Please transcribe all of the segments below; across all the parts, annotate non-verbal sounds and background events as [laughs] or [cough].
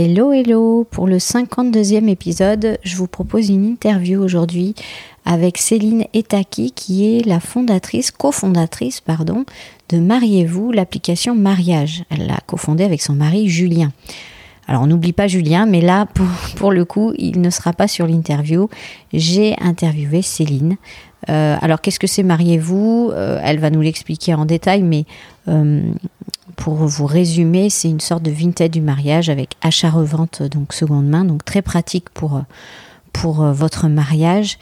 Hello hello Pour le 52e épisode, je vous propose une interview aujourd'hui avec Céline Etaki qui est la fondatrice, cofondatrice pardon, de Mariez-vous, l'application Mariage. Elle l'a cofondée avec son mari Julien. Alors on n'oublie pas Julien, mais là pour, le coup, il ne sera pas sur l'interview. J'ai interviewé Céline. Euh, alors qu'est-ce que c'est Mariez-vous? Euh, Elle va nous l'expliquer en détail, mais euh, pour vous résumer, c'est une sorte de vintage du mariage avec achat-revente donc seconde main, donc très pratique pour, pour votre mariage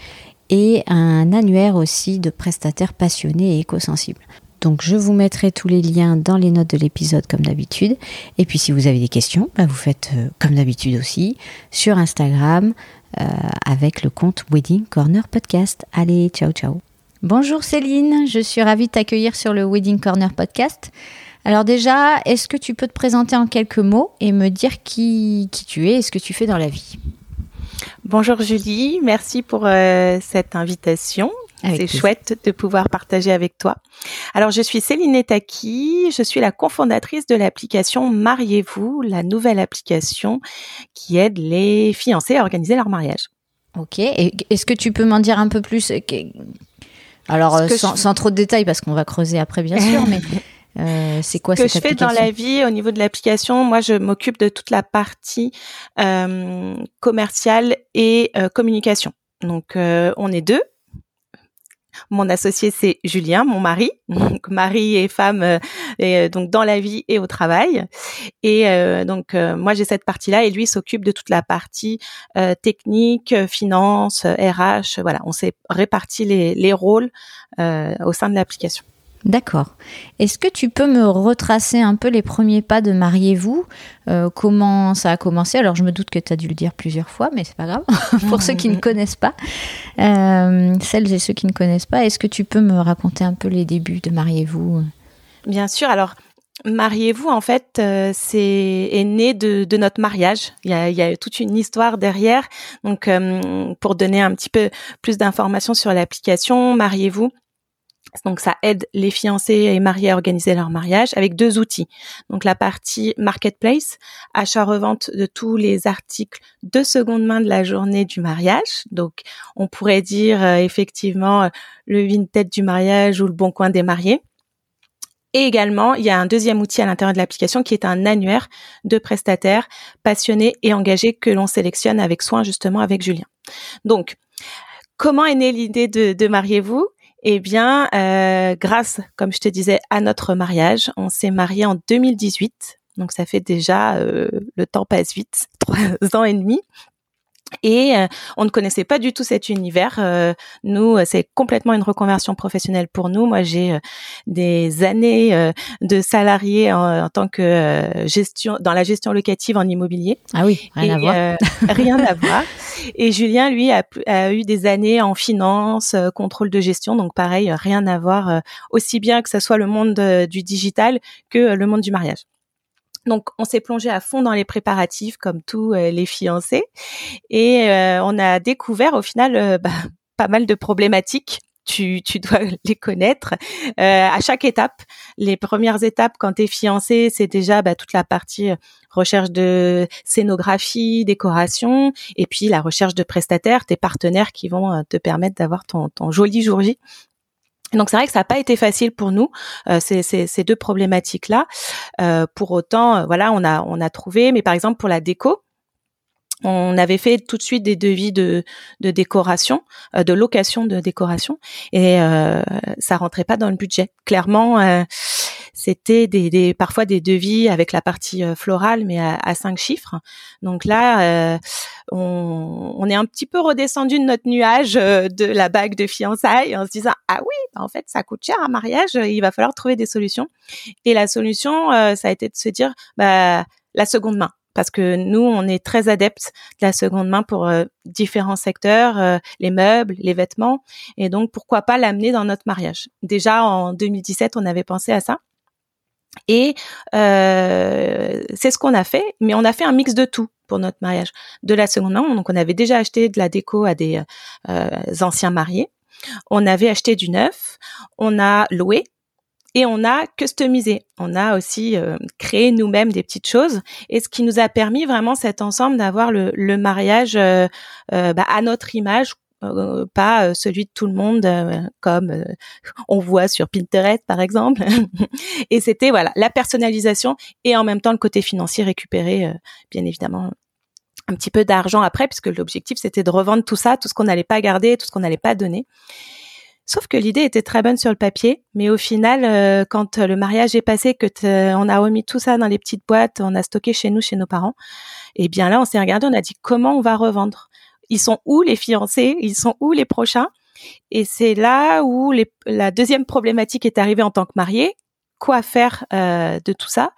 et un annuaire aussi de prestataires passionnés et éco-sensibles. Donc je vous mettrai tous les liens dans les notes de l'épisode comme d'habitude. Et puis si vous avez des questions, bah, vous faites euh, comme d'habitude aussi sur Instagram euh, avec le compte Wedding Corner Podcast. Allez, ciao ciao. Bonjour Céline, je suis ravie de t'accueillir sur le Wedding Corner Podcast. Alors déjà, est-ce que tu peux te présenter en quelques mots et me dire qui, qui tu es et ce que tu fais dans la vie? Bonjour Julie, merci pour euh, cette invitation. C'est chouette de pouvoir partager avec toi. Alors, je suis Céline Etaki, je suis la cofondatrice de l'application Mariez-vous, la nouvelle application qui aide les fiancés à organiser leur mariage. Ok, est-ce que tu peux m'en dire un peu plus? Alors, euh, sans, trop de détails, parce qu'on va creuser après, bien [laughs] sûr, mais euh, c'est quoi Ce que je fais dans la vie au niveau de l'application, moi, je m'occupe de toute la partie euh, commerciale et communication. Donc, on est deux mon associé, c'est Julien, mon mari. [laughs] Donc, mari et femme, euh, et, euh, donc dans la vie et au travail. Et euh, donc, moi, j'ai cette partie-là et lui s'occupe de toute la partie technique, finance, RH. Voilà, on s'est réparti les, les rôles au sein de l'application. D'accord. Est-ce que tu peux me retracer un peu les premiers pas de Mariez-vous? Euh, Comment ça a commencé? Alors, je me doute que tu as dû le dire plusieurs fois, mais c'est pas grave. [laughs] Pour ceux qui ne connaissent pas, euh, celles et ceux qui ne connaissent pas, est-ce que tu peux me raconter un peu les débuts de Mariez-vous? Bien sûr. Alors, Mariez-vous, en fait, euh, c'est est né de, notre mariage. Il y, a, il y, a, toute une histoire derrière. Donc, pour donner un petit peu plus d'informations sur l'application, Mariez-vous, donc ça aide les fiancés et mariés à organiser leur mariage avec deux outils. Donc la partie marketplace, achat-revente de tous les articles de seconde main de la journée du mariage. Donc on pourrait dire euh, effectivement euh, le vintage du mariage ou le bon coin des mariés. Et également, il y a un deuxième outil à l'intérieur de l'application qui est un annuaire de prestataires passionnés et engagés que l'on sélectionne avec soin justement avec Julien. Donc, comment est née l'idée de, de Mariez-vous? Eh bien, euh, grâce, comme je te disais, à notre mariage, on s'est marié en 2018. Donc ça fait déjà, euh, le temps passe vite, [laughs] trois ans et demi. Et euh, on ne connaissait pas du tout cet univers. Euh, nous, c'est complètement une reconversion professionnelle pour nous. Moi, j'ai euh, des années de salarié en, tant que gestion dans la gestion locative en immobilier. Ah oui, rien à voir. rien à voir. [laughs] Et Julien, lui, a, a, eu des années en finance, contrôle de gestion. Donc pareil, rien à voir. aussi bien que ce soit le monde du digital que le monde du mariage. Donc, on s'est plongé à fond dans les préparatifs, comme tous euh, les fiancés, et euh, on a découvert au final euh, bah, [laughs] pas mal de problématiques. Tu, dois [laughs] les connaître à chaque étape. Les premières étapes quand tu es fiancé, c'est déjà bah, toute la partie recherche de scénographie, décoration, et puis la recherche de prestataires, tes partenaires qui vont te permettre d'avoir ton, ton joli jour J Donc c'est vrai que ça n'a pas été facile pour nous euh, ces, deux problématiques là. Euh, pour autant, euh, voilà, on a on a trouvé. Mais par exemple pour la déco, on avait fait tout de suite des devis de, de décoration, euh, de location de décoration, et euh, ça rentrait pas dans le budget. Clairement, c'était des, des, parfois des devis avec la partie euh, florale, mais à, à cinq chiffres. Donc là, on, on, est un petit peu redescendu de notre nuage de la bague de fiançailles en se disant ah oui, bah, en fait ça coûte cher un mariage, il va falloir trouver des solutions. Et la solution, ça a été de se dire bah la seconde main parce que nous, on est très adeptes de la seconde main pour euh, différents secteurs, euh, les meubles, les vêtements, et donc pourquoi pas l'amener dans notre mariage? Déjà en 2017, on avait pensé à ça. Et euh, c'est ce qu'on a fait, mais on a fait un mix de tout pour notre mariage. De la seconde main, donc on avait déjà acheté de la déco à des anciens mariés, on avait acheté du neuf, on a loué et on a customisé. On a aussi euh, créé nous-mêmes des petites choses et ce qui nous a permis vraiment cet ensemble d'avoir le, mariage euh, euh, bah, à notre image pas celui de tout le monde comme on voit sur Pinterest par exemple [laughs] et c'était voilà la personnalisation et en même temps le côté financier récupéré bien évidemment un petit peu d'argent après puisque l'objectif c'était de revendre tout ça tout ce qu'on n'allait pas garder tout ce qu'on n'allait pas donner Sauf que l'idée était très bonne sur le papier, mais au final, euh, quand le mariage est passé, que on a remis tout ça dans les petites boîtes, on a stocké chez nous, chez nos parents, et eh bien là, on s'est regardé, on a dit comment on va revendre? Ils sont où les fiancés? Ils sont où les prochains? Et c'est là où la deuxième problématique est arrivée en tant que marié. Quoi faire euh, de tout ça?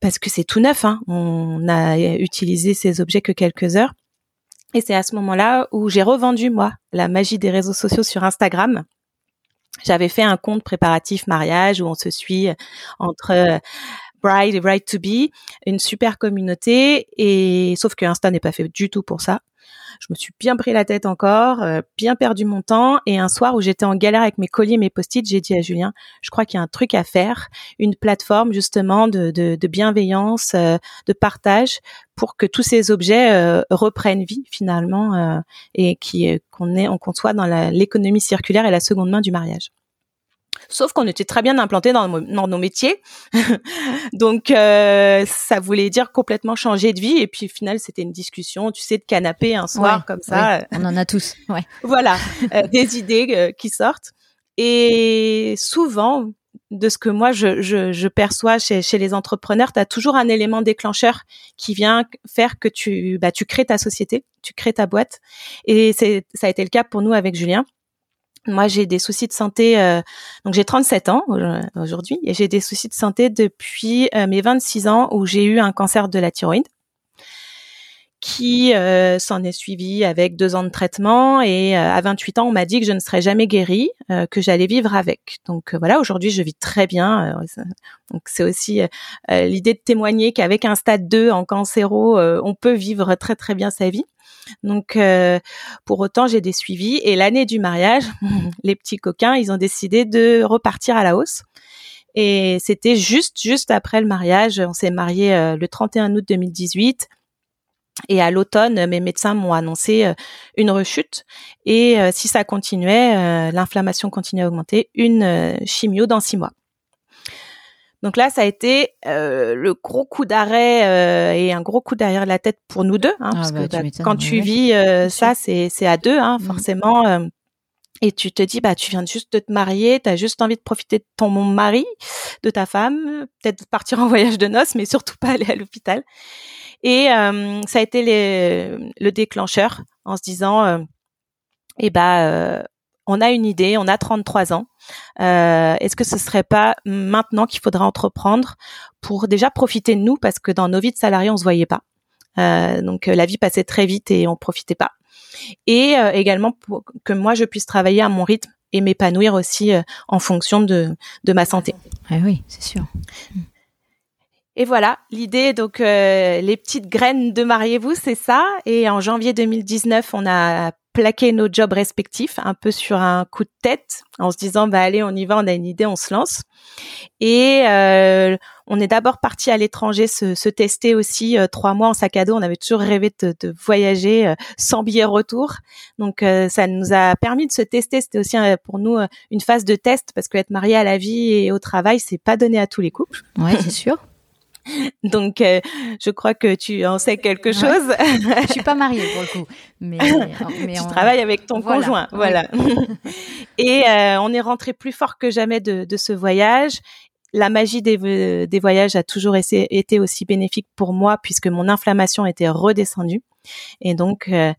Parce que c'est tout neuf. Hein. On a utilisé ces objets que quelques heures. Et c'est à ce moment-là où j'ai revendu, moi, la magie des réseaux sociaux sur Instagram. J'avais fait un compte préparatif mariage où on se suit entre euh, bride et bride to be, une super communauté et sauf que Insta n'est pas fait du tout pour ça. Je me suis bien pris la tête encore, euh, bien perdu mon temps. Et un soir où j'étais en galère avec mes colis et mes post-it, j'ai dit à Julien, je crois qu'il y a un truc à faire, une plateforme justement de, de, de bienveillance, euh, de partage, pour que tous ces objets euh, reprennent vie finalement et qui qu'on est qu'on soit dans l'économie circulaire et la seconde main du mariage. Sauf qu'on était très bien implanté dans, nos métiers, [laughs] donc euh, ça voulait dire complètement changer de vie. Et puis au final, c'était une discussion, tu sais, de canapé un soir comme ça. on en a tous. Ouais. [laughs] voilà, euh, des idées euh, qui sortent. Et souvent, de ce que moi je, je, je perçois chez, chez, les entrepreneurs, tu as toujours un élément déclencheur qui vient faire que tu, bah, tu crées ta société, tu crées ta boîte. Et c'est, ça a été le cas pour nous avec Julien. Moi, j'ai des soucis de santé. Euh, donc, j'ai 37 ans aujourd'hui et j'ai des soucis de santé depuis euh, mes 26 ans où j'ai eu un cancer de la thyroïde qui euh, s'en est suivi avec deux ans de traitement et à 28 ans on m'a dit que je ne serais jamais guérie, que j'allais vivre avec. Donc voilà, aujourd'hui je vis très bien. donc c'est aussi l'idée de témoigner qu'avec un stade 2 en cancéro, on peut vivre très très bien sa vie. Donc, euh, pour autant, j'ai des suivis. Et l'année du mariage, [laughs] les petits coquins, ils ont décidé de repartir à la hausse. Et c'était juste, juste après le mariage. On s'est marié euh, le 31 août 2018. Et à l'automne, mes médecins m'ont annoncé euh, une rechute. Et si ça continuait, l'inflammation continuait à augmenter, une chimio dans six mois. Donc là, ça a été euh, le gros coup d'arrêt euh, et un gros coup derrière la tête pour nous deux, hein, ah parce bah, que bah, quand tu vis euh, ça, c'est c'est à deux, hein, mmh. forcément. et tu te dis, bah, tu viens juste de te marier, tu as juste envie de profiter de ton mari, de ta femme, peut-être partir en voyage de noces, mais surtout pas aller à l'hôpital. Et ça a été les, le déclencheur en se disant, eh bah, on a une idée, on a 33 ans. Euh, est-ce que ce serait pas maintenant qu'il faudra entreprendre pour déjà profiter de nous parce que dans nos vies de salariés on se voyait pas. Euh, donc euh, la vie passait très vite et on profitait pas. Et également pour que moi je puisse travailler à mon rythme et m'épanouir aussi en fonction de, de ma santé. Ah oui, c'est sûr. Et voilà, l'idée, donc les petites graines de mariez-vous, c'est ça. Et en janvier 2019, on a plaqué nos jobs respectifs un peu sur un coup de tête en se disant bah allez on y va on a une idée on se lance. Et euh, on est d'abord parti à l'étranger se, se, tester aussi euh, trois mois en sac à dos. On avait toujours rêvé de, de voyager euh, sans billet retour. Donc ça nous a permis de se tester. C'était aussi pour nous une phase de test parce que être marié à la vie et au travail c'est pas donné à tous les couples. Ouais c'est sûr [laughs] Donc, euh, je crois que tu en sais quelque chose. je suis pas mariée pour le coup, mais, [laughs] mais tu travailles avec ton conjoint, voilà. [laughs] Et euh, on est rentré plus fort que jamais de, de ce voyage. La magie des, des voyages a toujours été aussi bénéfique pour moi puisque mon inflammation était redescendue. Et donc, euh,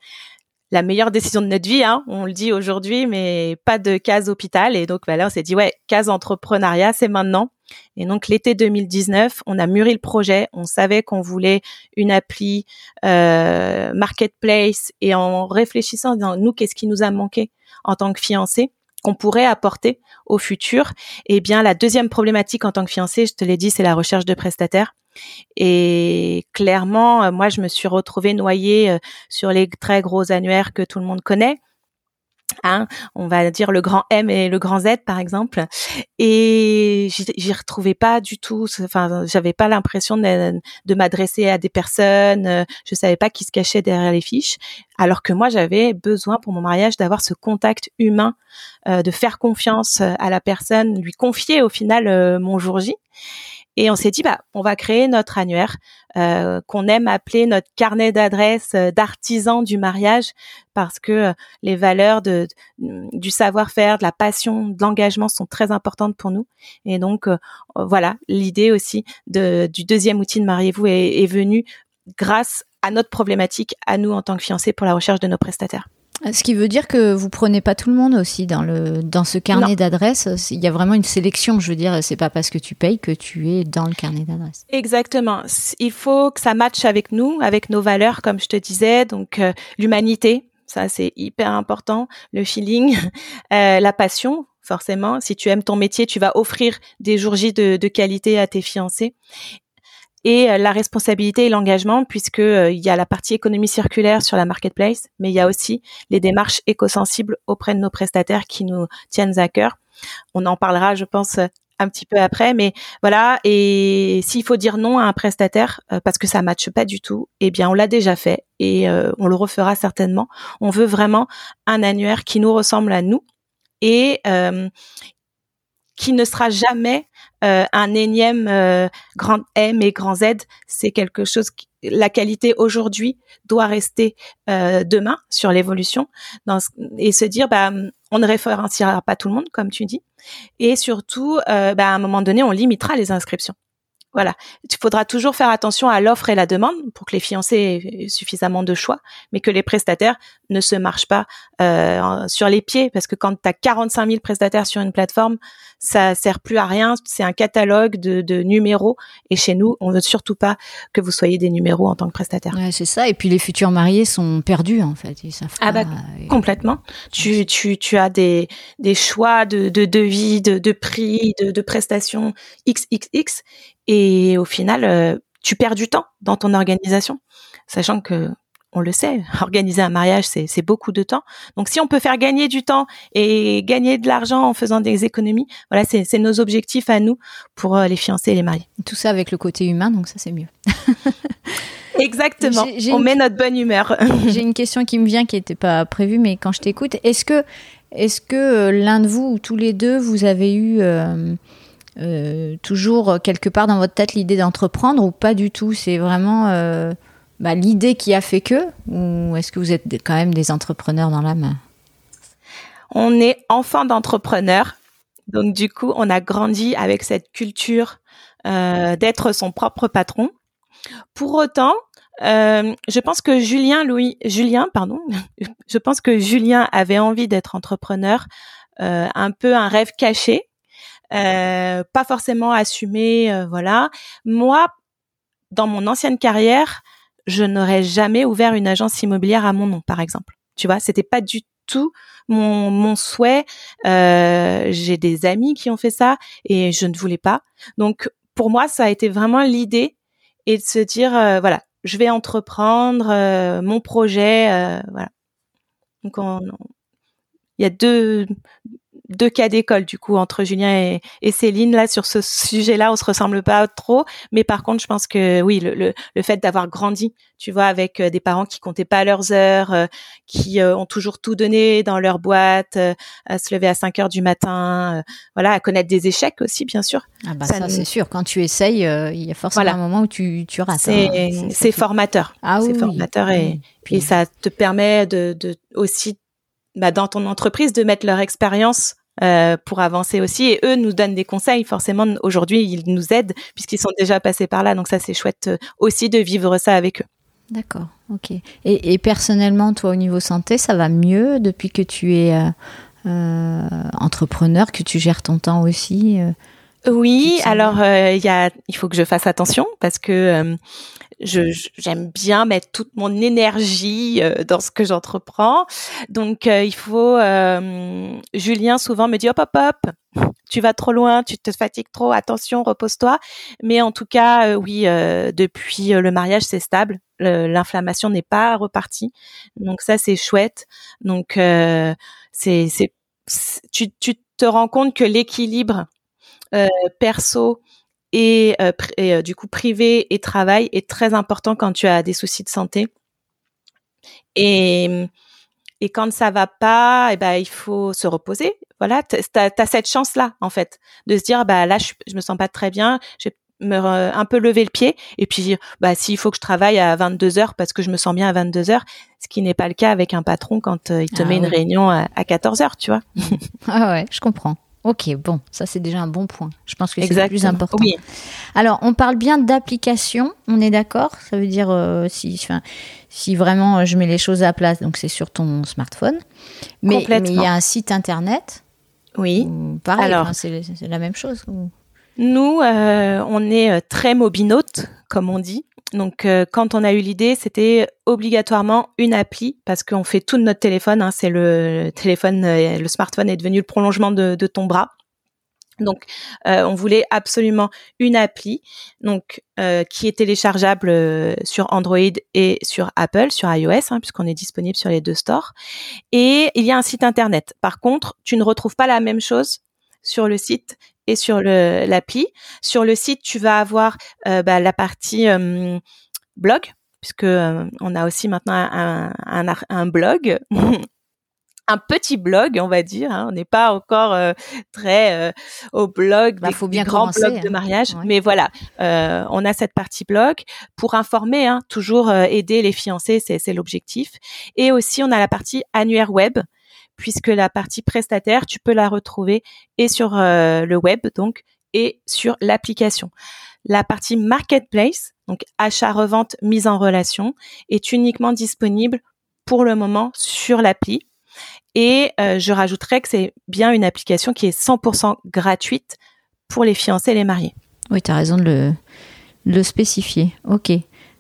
la meilleure décision de notre vie, hein, on le dit aujourd'hui, mais pas de case hôpital. Et donc, voilà, on s'est dit, ouais, case entrepreneuriat, c'est maintenant. Et donc l'été 2019, on a mûri le projet. On savait qu'on voulait une appli euh, marketplace et en réfléchissant, en nous, qu'est-ce qui nous a manqué en tant que fiancés qu'on pourrait apporter au futur? Eh bien, la deuxième problématique en tant que fiancé, je te l'ai dit, c'est la recherche de prestataires. Et clairement, euh, moi, je me suis retrouvée noyée euh, sur les très gros annuaires que tout le monde connaît. Hein, on va dire le grand M et le grand Z par exemple. Et j'y retrouvais pas du tout enfin j'avais pas l'impression de, m'adresser à des personnes euh, je savais pas qui se cachait derrière les fiches alors que moi j'avais besoin pour mon mariage d'avoir ce contact humain euh, de faire confiance à la personne lui confier au final euh, mon jour J et on s'est dit, bah, on va créer notre annuaire euh, qu'on aime appeler notre carnet d'adresses euh, d'artisans du mariage parce que euh, les valeurs de, du savoir-faire, de la passion, de l'engagement sont très importantes pour nous. Et donc, voilà, l'idée aussi de, du deuxième outil de Mariez-vous est, est venue grâce à notre problématique, à nous en tant que fiancés pour la recherche de nos prestataires. Ce qui veut dire que vous prenez pas tout le monde aussi dans le dans ce carnet d'adresses. Il y a vraiment une sélection. Je veux dire, c'est pas parce que tu payes que tu es dans le carnet d'adresses. Exactement. Il faut que ça matche avec nous, avec nos valeurs, comme je te disais. Donc euh, l'humanité, ça c'est hyper important. Le feeling, [laughs] euh, la passion. Forcément, si tu aimes ton métier, tu vas offrir des jours J de, de qualité à tes fiancés et euh, la responsabilité et l'engagement puisque euh, il y a la partie économie circulaire sur la marketplace, mais il y a aussi les démarches éco-sensibles auprès de nos prestataires qui nous tiennent à cœur. On en parlera, je pense, un petit peu après, mais voilà. Et s'il faut dire non à un prestataire euh, parce que ça matche pas du tout, eh bien, on l'a déjà fait et on le refera certainement. On veut vraiment un annuaire qui nous ressemble à nous et qui ne sera jamais euh, un énième euh, grand M et grand Z. C'est quelque chose qui, la qualité aujourd'hui doit rester euh, demain sur l'évolution. Et se dire bah on ne référenciera pas tout le monde comme tu dis. Et surtout bah, à un moment donné on limitera les inscriptions voilà, il faudra toujours faire attention à l'offre et la demande pour que les fiancés aient suffisamment de choix, mais que les prestataires ne se marchent pas euh, sur les pieds, parce que quand tu as 45 000 prestataires sur une plateforme, ça sert plus à rien. C'est un catalogue de, de, numéros, et chez nous, on veut surtout pas que vous soyez des numéros en tant que prestataire. Ouais, c'est ça. Et puis les futurs mariés sont perdus en fait. Ils savent ah bah complètement. Tu, tu, tu as des, des choix de, de devis, de, de prix, de, de prestations XXX et au final, euh, tu perds du temps dans ton organisation, sachant que on le sait, [laughs] organiser un mariage, c'est beaucoup de temps. Donc, si on peut faire gagner du temps et gagner de l'argent en faisant des économies, voilà, c'est nos objectifs à nous pour euh, les fiancés et les mariés. Tout ça avec le côté humain, donc ça, c'est mieux. [laughs] Exactement. on met notre bonne humeur. [laughs] J'ai une question qui me vient qui n'était pas prévue, mais quand je t'écoute, est-ce que, est-ce que euh, l'un de vous ou tous les deux, vous avez eu euh, toujours quelque part dans votre tête l'idée d'entreprendre ou pas du tout? C'est vraiment euh, bah, l'idée qui a fait que Ou est-ce que vous êtes quand même des entrepreneurs dans l'âme On est enfant d'entrepreneurs. Donc du coup, on a grandi avec cette culture euh, d'être son propre patron. Pour autant, je pense que Julien, Louis, Julien, pardon, [laughs] je pense que Julien avait envie d'être entrepreneur, un peu un rêve caché euh, pas forcément assumé, euh, voilà. Moi, dans mon ancienne carrière, je n'aurais jamais ouvert une agence immobilière à mon nom, par exemple. Tu vois, c'était pas du tout mon, mon souhait. Euh, J'ai des amis qui ont fait ça et je ne voulais pas. Donc, pour moi, ça a été vraiment l'idée et de se dire, euh, voilà, je vais entreprendre mon projet, voilà. Donc il y a deux deux cas d'école du coup entre Julien et, Céline. Là sur ce sujet-là on se ressemble pas trop. Mais par contre je pense que oui le, le, fait d'avoir grandi tu vois avec euh, des parents qui comptaient pas leurs heures euh, qui euh, ont toujours tout donné dans leur boîte à se lever à 5 heures du matin voilà à connaître des échecs aussi bien sûr. Ah bah ça, c'est sûr. Quand tu essayes il y a forcément un moment où tu tu rates c'est hein. formateur. Ah c'est formateur et, et ça te permet de, de aussi bah, dans ton entreprise de mettre leur expérience euh, pour avancer aussi. Et eux nous donnent des conseils. Forcément, aujourd'hui, ils nous aident puisqu'ils sont déjà passés par là. Donc ça, c'est chouette euh, aussi de vivre ça avec eux. D'accord, ok. Et, personnellement, toi, au niveau santé, ça va mieux depuis que tu es euh, entrepreneur, que tu gères ton temps aussi Oui, alors il y a, il faut que je fasse attention parce que j'aime bien mettre toute mon énergie euh, dans ce que j'entreprends. Donc euh, il faut euh, Julien souvent me dit hop hop hop, tu vas trop loin, tu te fatigues trop, attention, repose-toi. Mais en tout cas oui, depuis le mariage c'est stable, l'inflammation n'est pas repartie. Donc ça c'est chouette. Donc c'est tu tu te rends compte que l'équilibre perso et, euh, euh, du coup privé et travail est très important quand tu as des soucis de santé. Et, et quand ça va pas, et eh ben il faut se reposer. Voilà, tu as, cette chance là en fait de se dire bah là je, je me sens pas très bien, je vais me un peu lever le pied et puis bah s'il faut que je travaille à 22 heures parce que je me sens bien à 22 heures, ce qui n'est pas le cas avec un patron quand euh, il te ah met une réunion à, à 14 heures, tu vois. [laughs] ah ouais, je comprends. Ok, bon, ça c'est déjà un bon point. Je pense que c'est le plus important. Oui. Alors, on parle bien d'application, on est d'accord? Ça veut dire euh, si, enfin, si vraiment euh, je mets les choses à place, donc c'est sur ton smartphone. Mais, il y a un site internet? Oui. Pareil, Alors, c'est la même chose. Nous, euh, on est très mobinote, comme on dit. Donc, euh, quand on a eu l'idée, c'était obligatoirement une appli parce qu'on fait tout de notre téléphone. Hein, c'est le téléphone, euh, le smartphone est devenu le prolongement de, ton bras. Donc, euh, on voulait absolument une appli, donc qui est téléchargeable sur Android et sur Apple, sur iOS, hein, puisqu'on est disponible sur les deux stores. Et il y a un site internet. Par contre, tu ne retrouves pas la même chose sur le site et sur l'appli. Sur le site, tu vas avoir euh, bah, la partie euh, blog, puisque euh, on a aussi maintenant un, un, un blog. [laughs] un petit blog, on va dire. Hein. On n'est pas encore très au blog bah, des, faut bien grands blogs de hein. mariage, mais voilà, on a cette partie blog pour informer, hein, toujours aider les fiancés, c'est l'objectif. Et aussi, on a la partie annuaire web puisque la partie prestataire, tu peux la retrouver et sur euh, le web donc et sur l'application. La partie marketplace, donc achat, revente, mise en relation, est uniquement disponible pour le moment sur l'appli. Et euh, je rajouterais que c'est bien une application qui est 100% gratuite pour les fiancés et les mariés. Oui, tu as raison de le, de le spécifier. Ok,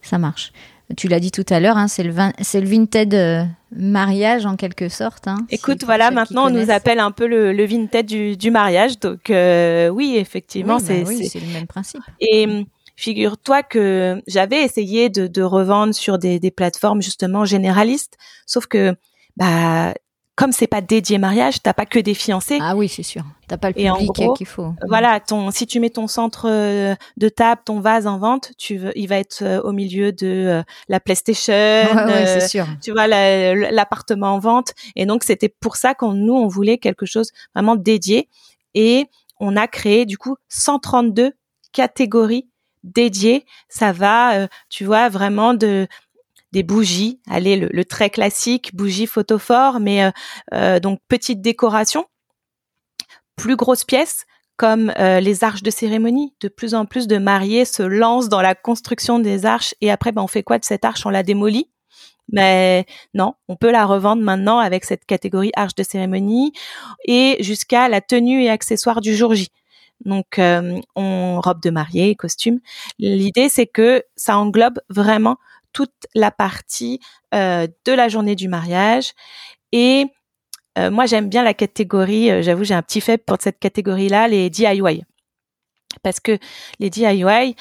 ça marche tu l'as dit tout à l'heure, hein, c'est le, le vintage euh, mariage en quelque sorte. Hein, Écoute, voilà, maintenant on nous appelle un peu le, le vintage du, du mariage. Donc euh, oui, effectivement, bah c'est le même principe. Et hum, figure-toi que j'avais essayé de, de, revendre sur des, des plateformes justement généralistes, sauf que bah comme c'est pas dédié mariage, t'as pas que des fiancés. Ah oui, c'est sûr. T'as pas le public qu'il faut. Voilà, ton si tu mets ton centre euh, de table, ton vase en vente, tu veux, il va être euh, au milieu de euh, la PlayStation. Ouais, c'est sûr. Tu vois l'appartement en vente. Et donc c'était pour ça qu'on nous on voulait quelque chose vraiment dédié et on a créé du coup 132 catégories dédiées. Ça va, tu vois, vraiment de des bougies, allez le, très classique bougie photophore, mais euh, euh, donc petite décoration, plus grosse pièce comme euh, les arches de cérémonie. De plus en plus de mariés se lancent dans la construction des arches et après ben, on fait quoi de cette arche? On la démolit mais non, on peut la revendre maintenant avec cette catégorie arche de cérémonie et jusqu'à la tenue et accessoires du jour J. Donc, on robe de mariée, costume. L'idée, c'est que ça englobe vraiment toute la partie euh, de la journée du mariage. Et euh, moi, j'aime bien la catégorie, euh, j'avoue, j'ai un petit faible pour cette catégorie-là, les DIY. Parce que les DIY,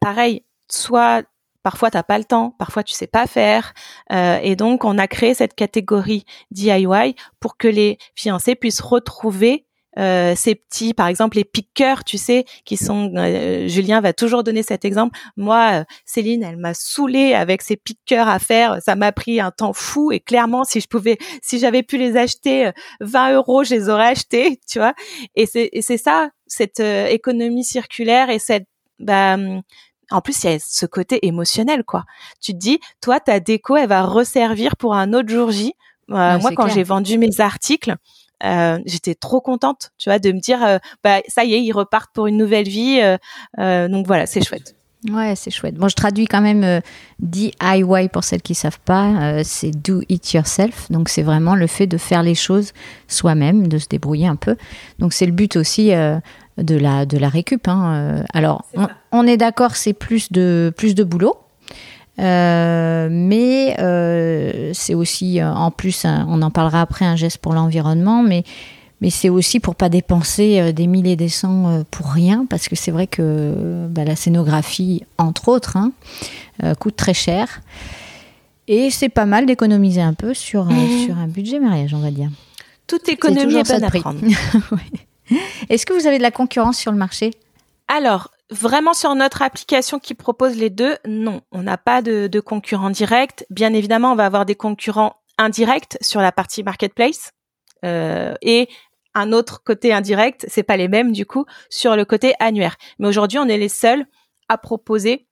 pareil, soit Parfois, t'as pas le temps, parfois tu sais pas faire, euh, et donc on a créé cette catégorie DIY pour que les fiancés puissent retrouver euh, ces petits, par exemple les piqueurs, tu sais, qui sont. Euh, Julien va toujours donner cet exemple. Moi, euh, Céline, elle m'a saoulée avec ces piqueurs à faire. Ça m'a pris un temps fou et clairement, si je pouvais, si j'avais pu les acheter 20 euros, je les aurais achetés, [laughs] tu vois. Et c'est c'est ça, cette économie circulaire et cette bah, hum, en plus, il y a ce côté émotionnel, quoi. Tu te dis, toi, ta déco, elle va resservir pour un autre jour J. moi, quand j'ai vendu mes articles, euh, j'étais trop contente, tu vois, de me dire, euh, bah ça y est, ils repartent pour une nouvelle vie. Euh, donc voilà, c'est chouette. Ouais, c'est chouette. Bon, je traduis quand même DIY pour celles qui savent pas. c'est do it yourself. Donc c'est vraiment le fait de faire les choses soi-même, de se débrouiller un peu. Donc c'est le but aussi de la de la récup. Hein. Alors on, on, est d'accord, c'est plus de plus de boulot. Euh, mais euh, c'est aussi, euh, en plus, on en parlera après, un geste pour l'environnement, mais, mais c'est aussi pour pas dépenser des milliers des cents pour rien, parce que c'est vrai que bah, la scénographie, entre autres, hein, coûte très cher. Et c'est pas mal d'économiser un peu sur, mmh. sur un budget mariage, on va dire. Toute économie est, bonne à prendre. [laughs] Est-ce que vous avez de la concurrence sur le marché? Alors, Vraiment sur notre application qui propose les deux, non, on n'a pas de, de concurrents. Bien évidemment, on va avoir des concurrents indirects sur la partie marketplace euh, et un autre côté indirect, c'est pas les mêmes du coup sur le côté annuaire. Mais aujourd'hui, on est les seuls à proposer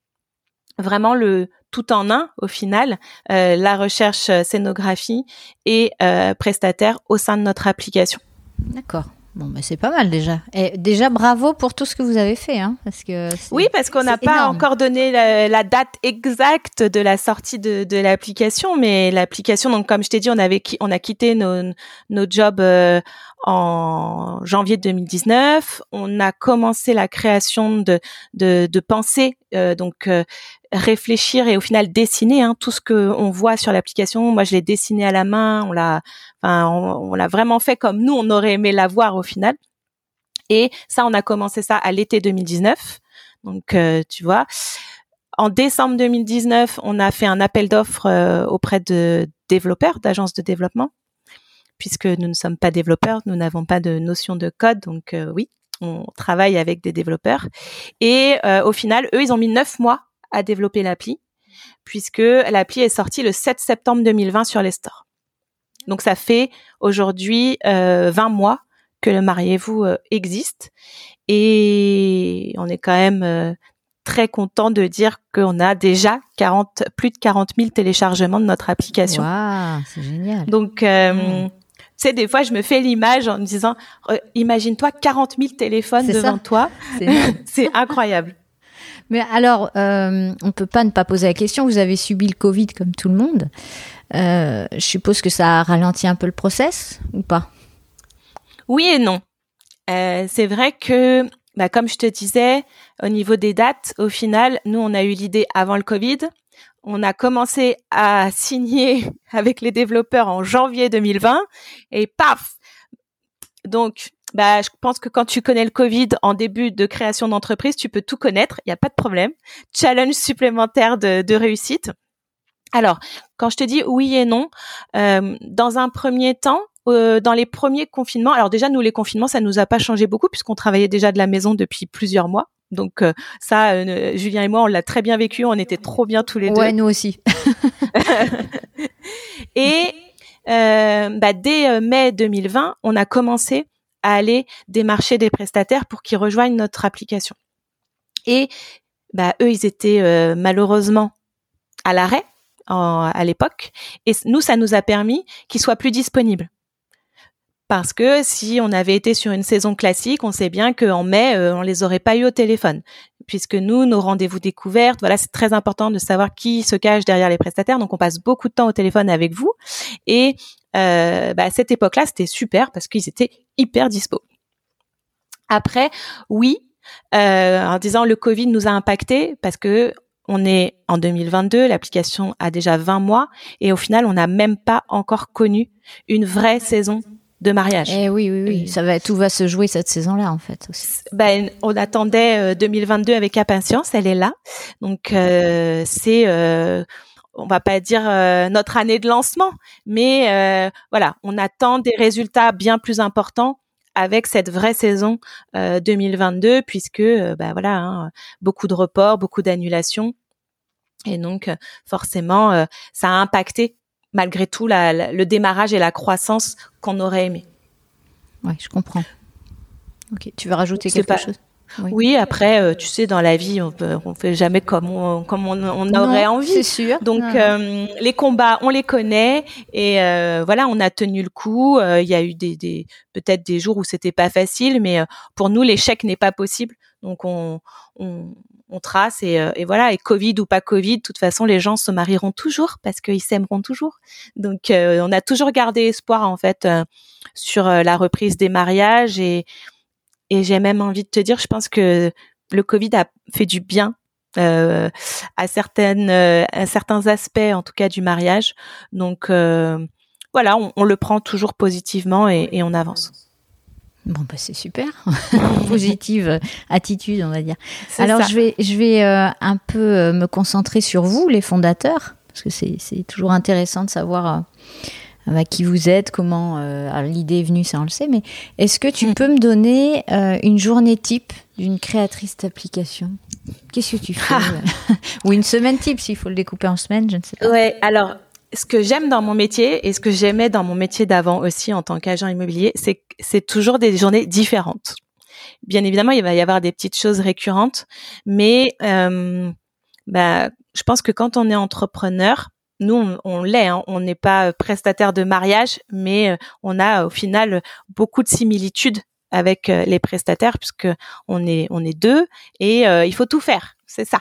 vraiment le tout en un au final, euh, la recherche scénographie et euh, prestataire au sein de notre application. D'accord. Bon, mais c'est pas mal déjà. Et déjà, bravo pour tout ce que vous avez fait, hein, parce que oui, parce qu'on n'a pas encore donné la, date exacte de la sortie de, de l'application, mais l'application, donc comme je t'ai dit, on avait on a quitté nos nos jobs euh, en janvier 2019. On a commencé la création de de, de pensées, euh, donc euh, réfléchir et au final dessiner hein, tout ce que on voit sur l'application. Moi, je l'ai dessiné à la main. On l'a, on, l'a vraiment fait comme nous on aurait aimé l'avoir au final. Et ça, on a commencé ça à l'été 2019. Donc, euh, tu vois, en décembre 2019, on a fait un appel d'offres euh, auprès de développeurs, d'agences de développement, puisque nous ne sommes pas développeurs, nous n'avons pas de notion de code. Donc, euh, oui, on travaille avec des développeurs. Et au final, eux, ils ont mis neuf mois à développer l'appli, puisque l'appli est sortie le 7 septembre 2020 sur les stores. Donc ça fait aujourd'hui euh, 20 mois que le Mariez-vous euh, existe et on est quand même euh, très content de dire qu'on a déjà 40, plus de 40 000 téléchargements de notre application. c'est génial. Donc, euh, tu sais, des fois, je me fais l'image en me disant, imagine-toi 40 000 téléphones devant toi. C'est [laughs] incroyable. Mais alors, euh, on ne peut pas ne pas poser la question. Vous avez subi le Covid comme tout le monde. Euh, je suppose que ça a ralenti un peu le process ou pas? Oui et non. Euh, c'est vrai que, bah, comme je te disais, au niveau des dates, au final, nous, on a eu l'idée avant le Covid. On a commencé à signer [laughs] avec les développeurs en janvier 2020 et paf donc, bah, je pense que quand tu connais le Covid en début de création d'entreprise, tu peux tout connaître, il n'y a pas de problème. Challenge supplémentaire de, réussite. Alors, quand je te dis oui et non, euh, dans un premier temps, euh, dans les premiers confinements, alors déjà nous les confinements, ça nous a pas changé beaucoup puisqu'on travaillait déjà de la maison depuis plusieurs mois. Donc euh, ça, Julien et moi, on l'a très bien vécu, on était trop bien tous les deux. Ouais, nous aussi. [laughs] et bah, dès mai 2020, on a commencé à aller démarcher des prestataires pour qu'ils rejoignent notre application. Et bah, eux, ils étaient euh, malheureusement à l'arrêt à l'époque, et nous, ça nous a permis qu'ils soient plus disponibles. Parce que si on avait été sur une saison classique, on sait bien qu'en mai, euh, on les aurait pas eu au téléphone, puisque nous, nos rendez-vous découvertes, voilà, c'est très important de savoir qui se cache derrière les prestataires. Donc, on passe beaucoup de temps au téléphone avec vous, et euh, bah, à cette époque-là, c'était super parce qu'ils étaient hyper dispo. Après, oui, euh, en disant le Covid nous a impacté parce que on est en 2022, l'application a déjà 20 mois et au final, on n'a même pas encore connu une vraie saison de mariage. Eh oui, oui, oui. Ça va, tout va se jouer cette saison-là, en fait. Ben, on attendait 2022 euh, avec impatience. Elle est là. Donc, euh, c'est, euh, on va pas dire euh, notre année de lancement, mais voilà, on attend des résultats bien plus importants avec cette vraie saison 2022, puisque, ben voilà, hein, beaucoup de reports, beaucoup d'annulations. Et donc, forcément, ça a impacté malgré tout la, le démarrage et la croissance qu'on aurait aimé. Oui, je comprends. Ok, tu veux rajouter quelque chose? Oui. après, euh, tu sais, dans la vie, on peut, on fait jamais comme on, comme on, aurait envie. C'est sûr. Donc, euh, les combats, on les connaît et euh, voilà, on a tenu le coup. Il y a eu des, des peut-être des jours où c'était pas facile, mais pour nous, l'échec n'est pas possible. Donc, on, on, on trace et, euh, et, voilà. Et Covid ou pas Covid, de toute façon, les gens se marieront toujours parce qu'ils s'aimeront toujours. Donc, euh, on a toujours gardé espoir en fait euh, sur la reprise des mariages et et j'ai même envie de te dire, je pense que le Covid a fait du bien euh, à certaines à certains aspects en tout cas du mariage. Donc voilà, on, on, le prend toujours positivement et, et on avance. Bon, bah, c'est super. [laughs] Positive attitude, on va dire. Alors, je vais, je vais euh, un peu euh, me concentrer sur vous, les fondateurs, parce que c'est toujours intéressant de savoir euh, bah, qui vous êtes, comment l'idée est venue, ça on le sait, mais est-ce que tu mm. peux me donner une journée type d'une créatrice d'application Qu'est-ce que tu fais? Ah. [laughs] Ou une semaine type, s'il faut le découper en semaine, je ne sais pas. Ouais, alors ce que j'aime dans mon métier et ce que j'aimais dans mon métier d'avant aussi en tant qu'agent immobilier, c'est c'est toujours des journées différentes. Bien évidemment, il va y avoir des petites choses récurrentes, mais euh, bah, je pense que quand on est entrepreneur, nous, on, l'est, hein, on n'est pas prestataire de mariage, mais euh, on a au final beaucoup de similitudes avec euh, les prestataires puisque on est on est deux et euh, il faut tout faire c'est ça.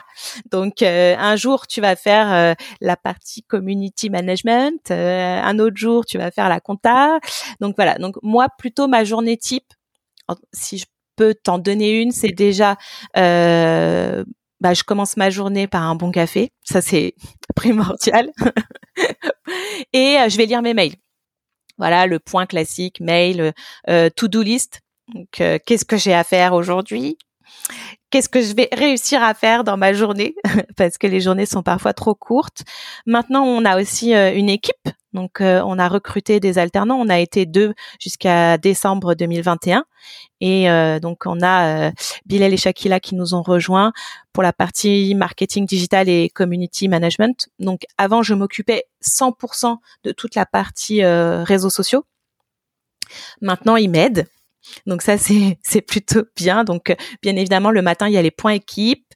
Donc euh, un jour tu vas faire euh, la partie community management, euh, un autre jour tu vas faire la compta. Donc voilà. Donc moi plutôt ma journée type, si je peux t'en donner une, c'est déjà bah, je commence ma journée par un bon café, ça c'est [laughs] primordial, [laughs] et je vais lire mes mails. Voilà le point classique, mail, to-do list. Donc qu'est-ce que j'ai à faire aujourd'hui? Qu'est-ce que je vais réussir à faire dans ma journée? [laughs] Parce que les journées sont parfois trop courtes. Maintenant, on a aussi euh, une équipe. Donc, euh, on a recruté des alternants. On a été deux jusqu'à décembre 2021. Et euh, donc, on a Bilal et Shakila qui nous ont rejoints pour la partie marketing digital et community management. Donc, avant, je m'occupais 100% de toute la partie réseaux sociaux. Maintenant, ils m'aident. Donc ça c'est [laughs] c'est plutôt bien. Donc euh, bien évidemment le matin il y a les points équipe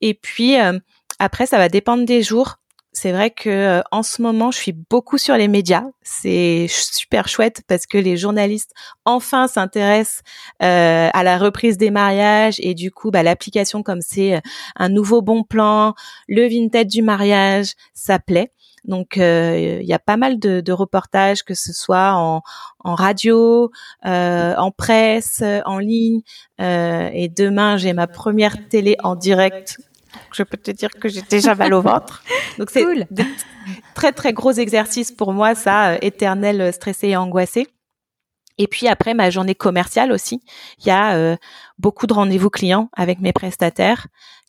et puis euh, après ça va dépendre des jours. C'est vrai que euh, en ce moment je suis beaucoup sur les médias. C'est super chouette parce que les journalistes enfin s'intéressent à la reprise des mariages et du coup bah, l'application comme c'est un nouveau bon plan, le vintage du mariage, ça plaît. Donc euh, il y a pas mal de, de, reportages, que ce soit en, en radio, euh, en presse, en ligne. Euh, et demain, j'ai ma première télé en direct. Je peux te dire que j'ai déjà mal au ventre. [laughs] Donc c'est cool. très très gros exercice pour moi, ça, euh, éternel stressé et angoissé. Et puis après ma journée commerciale aussi, il y a euh, beaucoup de rendez-vous clients avec mes prestataires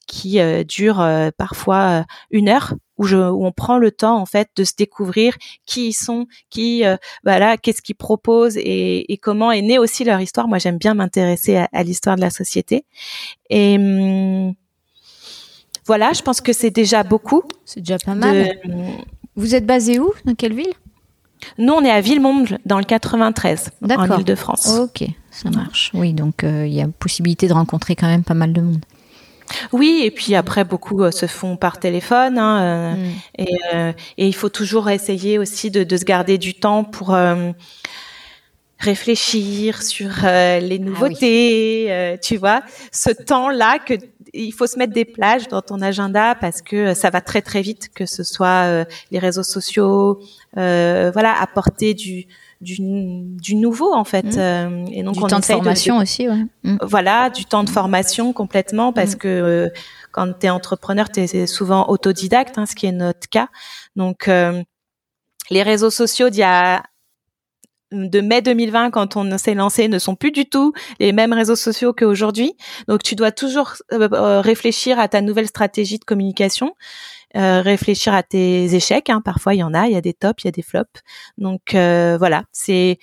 qui euh, dure euh, parfois euh, une heure où, je, où on prend le temps en fait de se découvrir qui ils sont, qui voilà, qu'est-ce qu'ils proposent et, et, comment est née aussi leur histoire. Moi, j'aime bien m'intéresser à, l'histoire de la société. Et hum, voilà, je pense que c'est déjà beaucoup. C'est déjà pas mal. Vous êtes basé où? Dans quelle ville? Nous, on est à Villemomble, dans le 93, en Île-de-France. Ok, ça marche. Oui, donc il y a possibilité de rencontrer quand même pas mal de monde. Oui, et puis après beaucoup euh, se font par téléphone, hein, euh, mm. et, euh, et, il faut toujours essayer aussi de, de se garder du temps pour réfléchir sur les ah nouveautés, tu vois, ce temps-là que il faut se mettre des plages dans ton agenda parce que ça va très très vite, que ce soit les réseaux sociaux, voilà, apporter du du, du nouveau en fait. Mmh. Euh, et donc du on temps de formation aussi, ouais. Mmh. Voilà, du temps de formation complètement parce mmh. que euh, quand tu es entrepreneur, tu es souvent autodidacte, hein, ce qui est notre cas. Donc euh, les réseaux sociaux d'il y a de mai 2020 quand on s'est lancé ne sont plus du tout les mêmes réseaux sociaux qu'aujourd'hui. Donc tu dois toujours euh, euh, réfléchir à ta nouvelle stratégie de communication, euh, réfléchir à tes échecs. Hein. Parfois il y en a, il y a des tops, il y a des flops. Donc voilà, c'est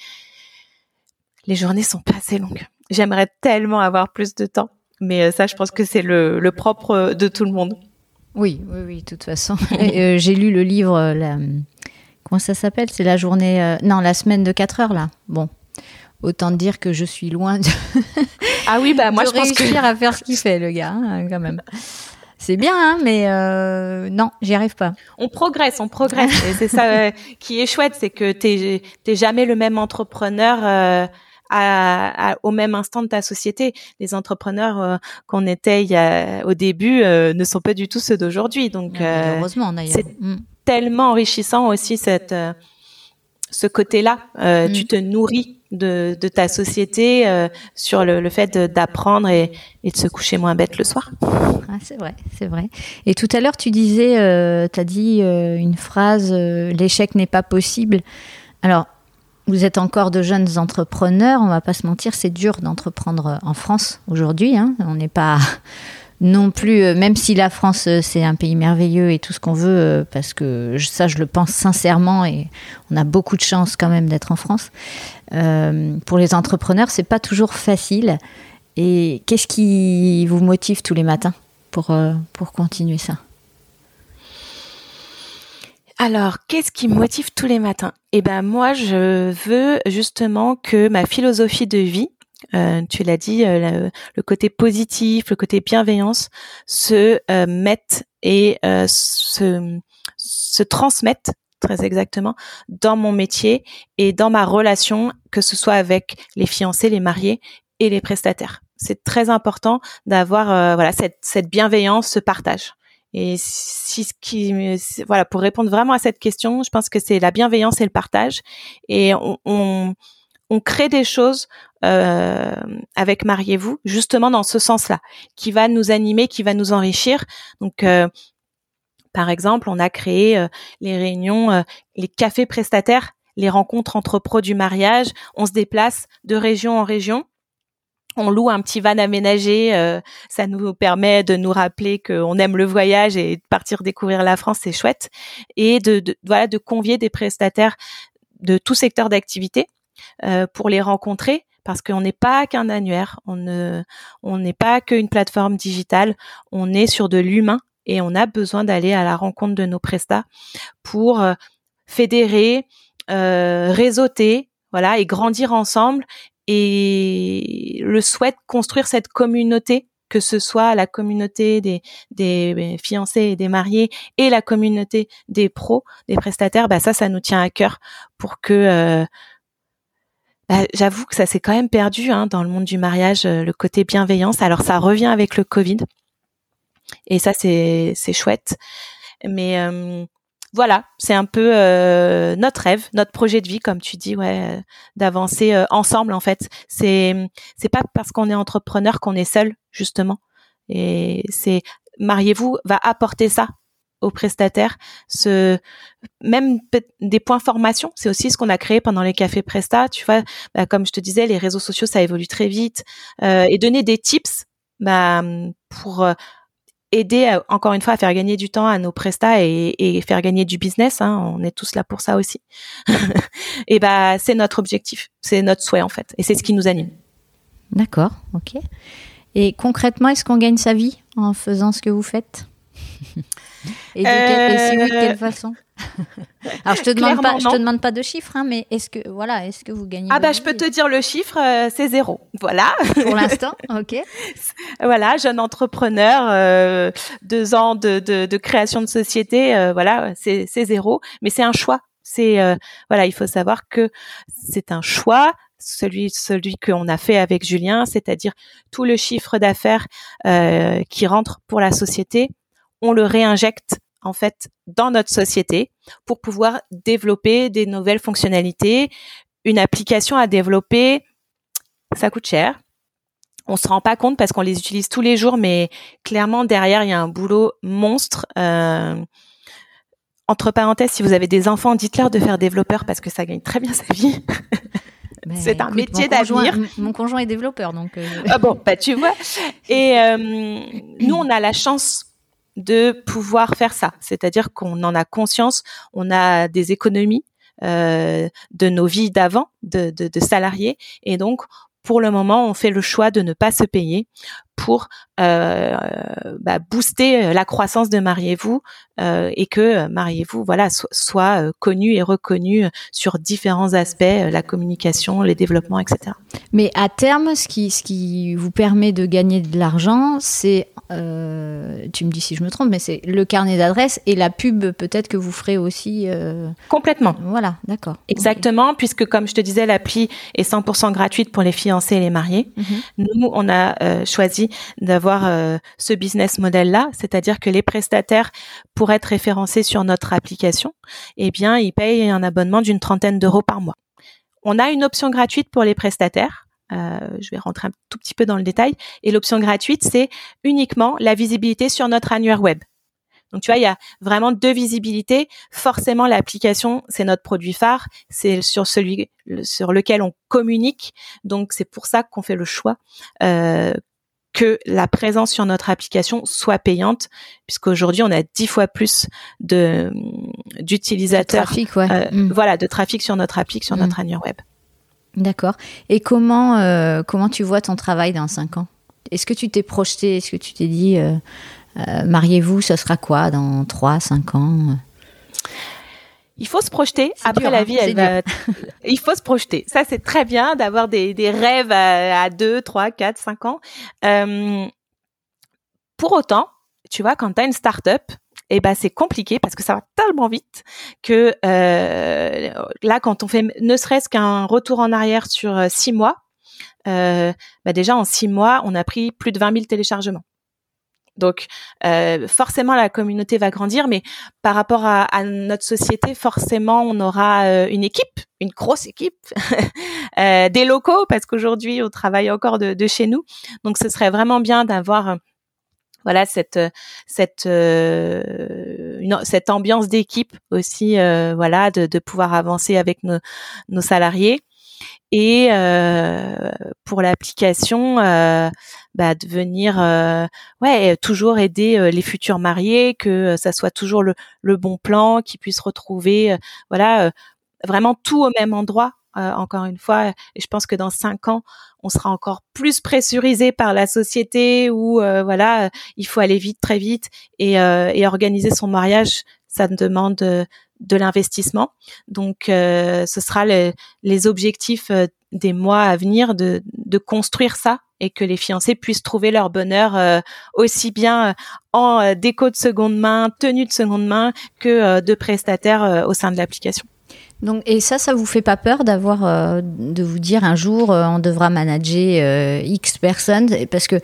les journées sont pas assez longues. J'aimerais tellement avoir plus de temps, mais ça je pense que c'est le, le propre de tout le monde. Oui, oui, oui, de toute façon. [laughs] J'ai lu le livre la, Comment ça s'appelle? C'est la journée. Euh, non, la semaine de 4 heures, là. Bon. Autant dire que je suis loin de. [laughs] ah oui, bah moi, je pense réussir à faire ce qu'il fait, le gars, hein, quand même. C'est bien, hein, mais euh, non, j'y arrive pas. On progresse, on progresse. c'est ça euh, qui est chouette, c'est que t'es t'es jamais le même entrepreneur. À, au même instant de ta société. Les entrepreneurs qu'on était il y a, au début ne sont pas du tout ceux d'aujourd'hui. Donc, heureusement d'ailleurs. Tellement enrichissant aussi cette euh, ce côté-là. Euh, Tu mm. te nourris de, de ta société euh, sur le, le fait d'apprendre et, et, de se coucher moins bête le soir. Ah, c'est vrai, c'est vrai. Et tout à l'heure, tu disais, euh, tu as dit une phrase, l'échec n'est pas possible. Alors, vous êtes encore de jeunes entrepreneurs, on va pas se mentir, c'est dur d'entreprendre en France aujourd'hui. Hein. On n'est pas non plus, euh, même si la France euh, c'est un pays merveilleux et tout ce qu'on veut, euh, parce que ça je le pense sincèrement et on a beaucoup de chance quand même d'être en France. pour les entrepreneurs, c'est pas toujours facile. Et qu'est-ce qui vous motive tous les matins pour, continuer ça? Alors, qu'est-ce qui me motive tous les matins? Eh ben, moi, je veux justement que ma philosophie de vie, euh, tu l'as dit, euh, le côté positif, le côté bienveillance se euh, mettent et se, se transmettent très exactement dans mon métier et dans ma relation, que ce soit avec les fiancés, les mariés et les prestataires. C'est très important d'avoir voilà cette, cette bienveillance, ce partage. Et si ce qui, voilà, pour répondre vraiment à cette question, je pense que c'est la bienveillance et le partage. Et on, on, on crée des choses euh, avec Mariez-vous, justement dans ce sens-là, qui va nous animer, qui va nous enrichir. Donc, euh, par exemple, on a créé euh, les réunions, les cafés prestataires, les rencontres entre pros du mariage. On se déplace de région en région. On loue un petit van aménagé, ça nous permet de nous rappeler qu'on aime le voyage et de partir découvrir la France, c'est chouette. Et de, de, voilà de convier des prestataires de tout secteur d'activité euh, pour les rencontrer parce qu'on n'est pas qu'un annuaire, on ne, on n'est pas qu'une plateforme digitale, on est sur de l'humain et on a besoin d'aller à la rencontre de nos prestats pour euh, fédérer, euh, réseauter, voilà, et grandir ensemble. Et le souhait construire cette communauté, que ce soit la communauté des, fiancés et des mariés et la communauté des pros, des prestataires, bah ça, ça nous tient à cœur pour que bah, j'avoue que ça s'est quand même perdu hein, dans le monde du mariage, euh, le côté bienveillance. Alors ça revient avec le Covid, et ça c'est chouette. Mais euh, voilà, c'est un peu euh, notre rêve, notre projet de vie, comme tu dis, ouais, d'avancer ensemble en fait. C'est c'est pas parce qu'on est entrepreneur qu'on est seul justement. Et c'est mariez-vous va apporter ça aux prestataires, même des points formation, c'est aussi ce qu'on a créé pendant les cafés Presta. Tu vois, bah, comme je te disais, les réseaux sociaux ça évolue très vite euh, et donner des tips bah, pour euh, aider encore une fois à faire gagner du temps à nos prestats et, faire gagner du business. Hein, on est tous là pour ça aussi. [laughs] et bah c'est notre objectif, c'est notre souhait en fait, et c'est ce qui nous anime. D'accord, ok. Et concrètement, est-ce qu'on gagne sa vie en faisant ce que vous faites? Et, si oui, de quelle euh, façon [laughs] Alors je te demande pas, je te demande pas de chiffres, hein, mais est-ce que voilà, est-ce que vous gagnez Ah bah je peux te dire le chiffre, euh, c'est zéro. Voilà. Pour [laughs] l'instant, ok. voilà, jeune entrepreneur, euh, deux ans de, de, de, création de société, voilà, c'est zéro, mais c'est un choix. C'est voilà, il faut savoir que c'est un choix celui celui qu'on a fait avec Julien, c'est-à-dire tout le chiffre d'affaires qui rentre pour la société on le réinjecte en fait dans notre société pour pouvoir développer des nouvelles fonctionnalités. Une application à développer, ça coûte cher. On se rend pas compte parce qu'on les utilise tous les jours, mais clairement derrière il y a un boulot monstre. Euh, entre parenthèses, si vous avez des enfants, dites-leur de faire développeur parce que ça gagne très bien sa vie. [laughs] c'est un métier d'avenir. Mon conjoint est développeur, donc. Euh... Ah bon, bah tu vois. [laughs] Et euh, nous, on a la chance de pouvoir faire ça, c'est-à-dire qu'on en a conscience, on a des économies euh, de nos vies d'avant, de, de, de, salariés, et donc pour le moment, on fait le choix de ne pas se payer pour euh, bah, booster euh, la croissance de Mariez-vous euh, et que Mariez-vous voilà soit, connu et reconnu sur différents aspects, la communication, les développements, etc. Mais à terme, ce qui ce qui vous permet de gagner de l'argent, c'est euh, tu me dis si je me trompe, mais c'est le carnet d'adresses et la pub peut-être que vous ferez aussi. Complètement. Voilà, d'accord. Exactement, okay. puisque comme je te disais, l'appli est 100% gratuite pour les fiancés et les mariés. Mm -hmm. Nous, on a euh, d'avoir euh, ce business model-là, c'est-à-dire que les prestataires, pour être référencés sur notre application, eh bien, ils payent un abonnement d'une trentaine d'euros par mois. On a une option gratuite pour les prestataires euh, je vais rentrer un tout petit peu dans le détail. Et l'option gratuite, c'est uniquement la visibilité sur notre annuaire web. Donc tu vois, il y a vraiment deux visibilités. Forcément, l'application, c'est notre produit phare, c'est sur celui sur lequel on communique. Donc c'est pour ça qu'on fait le choix euh, que la présence sur notre application soit payante, puisqu'aujourd'hui on a dix fois plus de d'utilisateurs, ouais. euh, mmh. voilà, de trafic sur notre appli que sur mmh. notre annuaire web. D'accord. Et comment, euh, comment tu vois ton travail dans cinq ans? Est-ce que tu t'es projeté? Est-ce que tu t'es dit, euh, euh, mariez-vous, ça sera quoi dans trois, cinq ans? Il faut se projeter. Après, dur, la vie, elle va... [laughs] il faut se projeter. Ça, c'est très bien d'avoir des, des rêves à, à 2, 3, 4, 5 ans. Euh, pour autant, tu vois, quand tu as une start-up, eh ben c'est compliqué parce que ça va tellement vite que euh, là quand on fait ne serait-ce qu'un retour en arrière sur euh, six mois, euh, bah déjà en six mois on a pris plus de 20 000 téléchargements. Donc euh, forcément la communauté va grandir, mais par rapport à, notre société, forcément on aura euh, une équipe, une grosse équipe, [laughs] euh, des locaux parce qu'aujourd'hui on travaille encore de, chez nous. Donc ce serait vraiment bien d'avoir voilà cette cette cette ambiance d'équipe aussi voilà de, pouvoir avancer avec nos salariés et euh, pour l'application euh, bah, de venir euh, ouais toujours aider les futurs mariés que ça soit toujours le, bon plan qu'ils puissent retrouver voilà vraiment tout au même endroit euh, encore une fois. Et je pense que dans cinq ans, on sera encore plus pressurisé par la société où euh, voilà, il faut aller vite, très vite et, euh, et organiser son mariage, ça demande de l'investissement. Donc, ce sera le, les objectifs des mois à venir de, de construire ça et que les fiancés puissent trouver leur bonheur euh, aussi bien en euh, déco de seconde main, tenue de seconde main que euh, de prestataires au sein de l'application. Donc, et ça, ça vous fait pas peur d'avoir, euh, de vous dire un jour, euh, on devra manager euh, X personnes? Parce que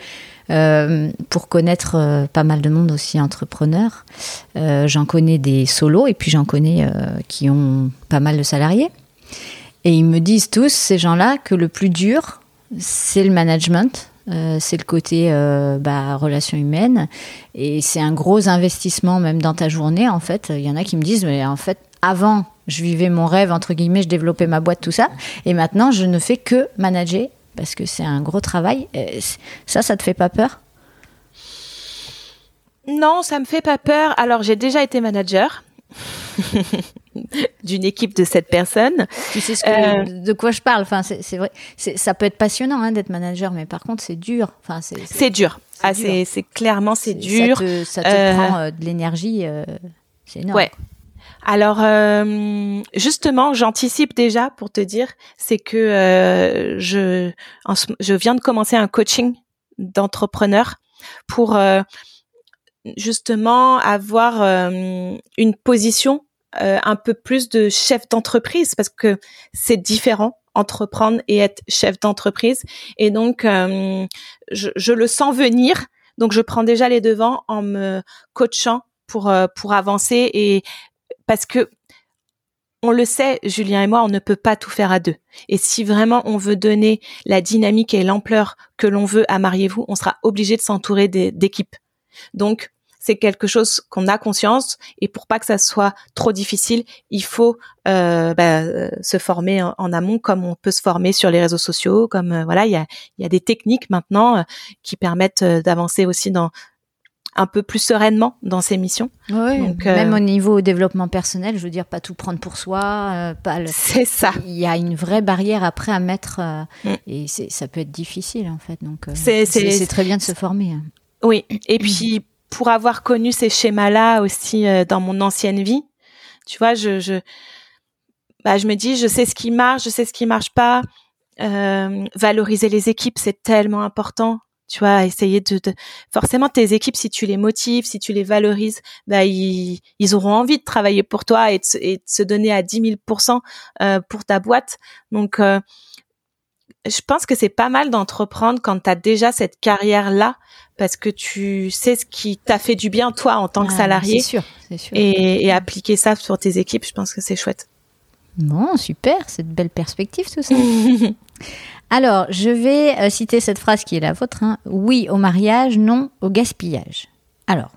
pour connaître pas mal de monde aussi entrepreneur, j'en connais des solos et puis j'en connais qui ont pas mal de salariés. Et ils me disent tous, ces gens-là, que le plus dur, c'est le management. c'est le côté bah, relation humaine et c'est un gros investissement même dans ta journée en fait. Il y en a qui me disent mais en fait avant je vivais mon rêve, entre guillemets, je développais ma boîte, tout ça. Et maintenant, je ne fais que manager parce que c'est un gros travail. Ça, ça te fait pas peur? Non, ça me fait pas peur. Alors, j'ai déjà été manager. [laughs] d'une équipe de cette personne. Tu sais ce que, euh, de quoi je parle? Enfin, c'est vrai. Ça peut être passionnant hein, d'être manager, mais par contre, c'est dur. Enfin, c'est dur. Ah, c'est clairement c'est dur. Ça te, ça te euh... prend euh, de l'énergie. Euh, c'est énorme. Ouais. Alors euh, justement, j'anticipe déjà pour te dire, c'est que euh, je je viens de commencer un coaching d'entrepreneur pour euh, justement avoir une position un peu plus de chef d'entreprise parce que c'est différent entreprendre et être chef d'entreprise. Et donc je, je le sens venir. Donc je prends déjà les devants en me coachant pour pour avancer et parce que on le sait, Julien et moi, on ne peut pas tout faire à deux. Et si vraiment on veut donner la dynamique et l'ampleur que l'on veut à Mariez-vous, on sera obligé de s'entourer d'équipes. Donc, c'est quelque chose qu'on a conscience et pour pas que ça soit trop difficile, il faut euh, bah, se former en, amont comme on peut se former sur les réseaux sociaux, comme euh, voilà, il y a, y a des techniques maintenant euh, qui permettent d'avancer aussi dans un peu plus sereinement dans ces missions. Oui, même au niveau développement personnel, je veux dire, pas tout prendre pour soi, pas le... [laughs] C'est ça. Il y a une vraie barrière après à mettre, mm. et ça peut être difficile en fait. Donc, c'est très bien de se former. Hein. Oui, et puis pour avoir connu ces schémas-là aussi euh, dans mon ancienne vie, tu vois, je, je, bah, je me dis, je sais ce qui marche, je sais ce qui marche pas. Euh, valoriser les équipes, c'est tellement important. Tu vois, essayer de, de, forcément tes équipes, si tu les motives, si tu les valorises, bah ils, ils auront envie de travailler pour toi et de, et de se donner à 10 000% euh, pour ta boîte. Donc euh, je pense que c'est pas mal d'entreprendre quand tu as déjà cette carrière-là, parce que tu sais ce qui t'a fait du bien, toi, en tant que ah, salarié. C'est sûr, c'est sûr. Et, appliquer ça sur tes équipes, je pense que c'est chouette. Bon, super, c'est de belles perspectives tout ça. [laughs] Alors, je vais euh, citer cette phrase qui est la vôtre. Hein. Oui au mariage, non au gaspillage. Alors,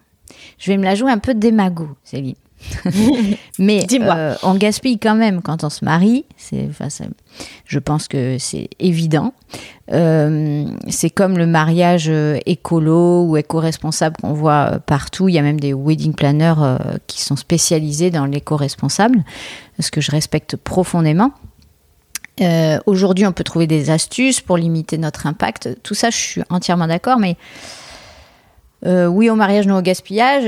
je vais me la jouer un peu démago, Céline. [laughs] Mais euh, on gaspille quand même quand on se marie. C'est, je pense que c'est évident. Euh, c'est comme le mariage écolo ou éco-responsable qu'on voit partout. Il y a même des wedding planners qui sont spécialisés dans l'éco-responsable, ce que je respecte profondément. Aujourd'hui, on peut trouver des astuces pour limiter notre impact. Tout ça, je suis entièrement d'accord. Mais oui au mariage, non au gaspillage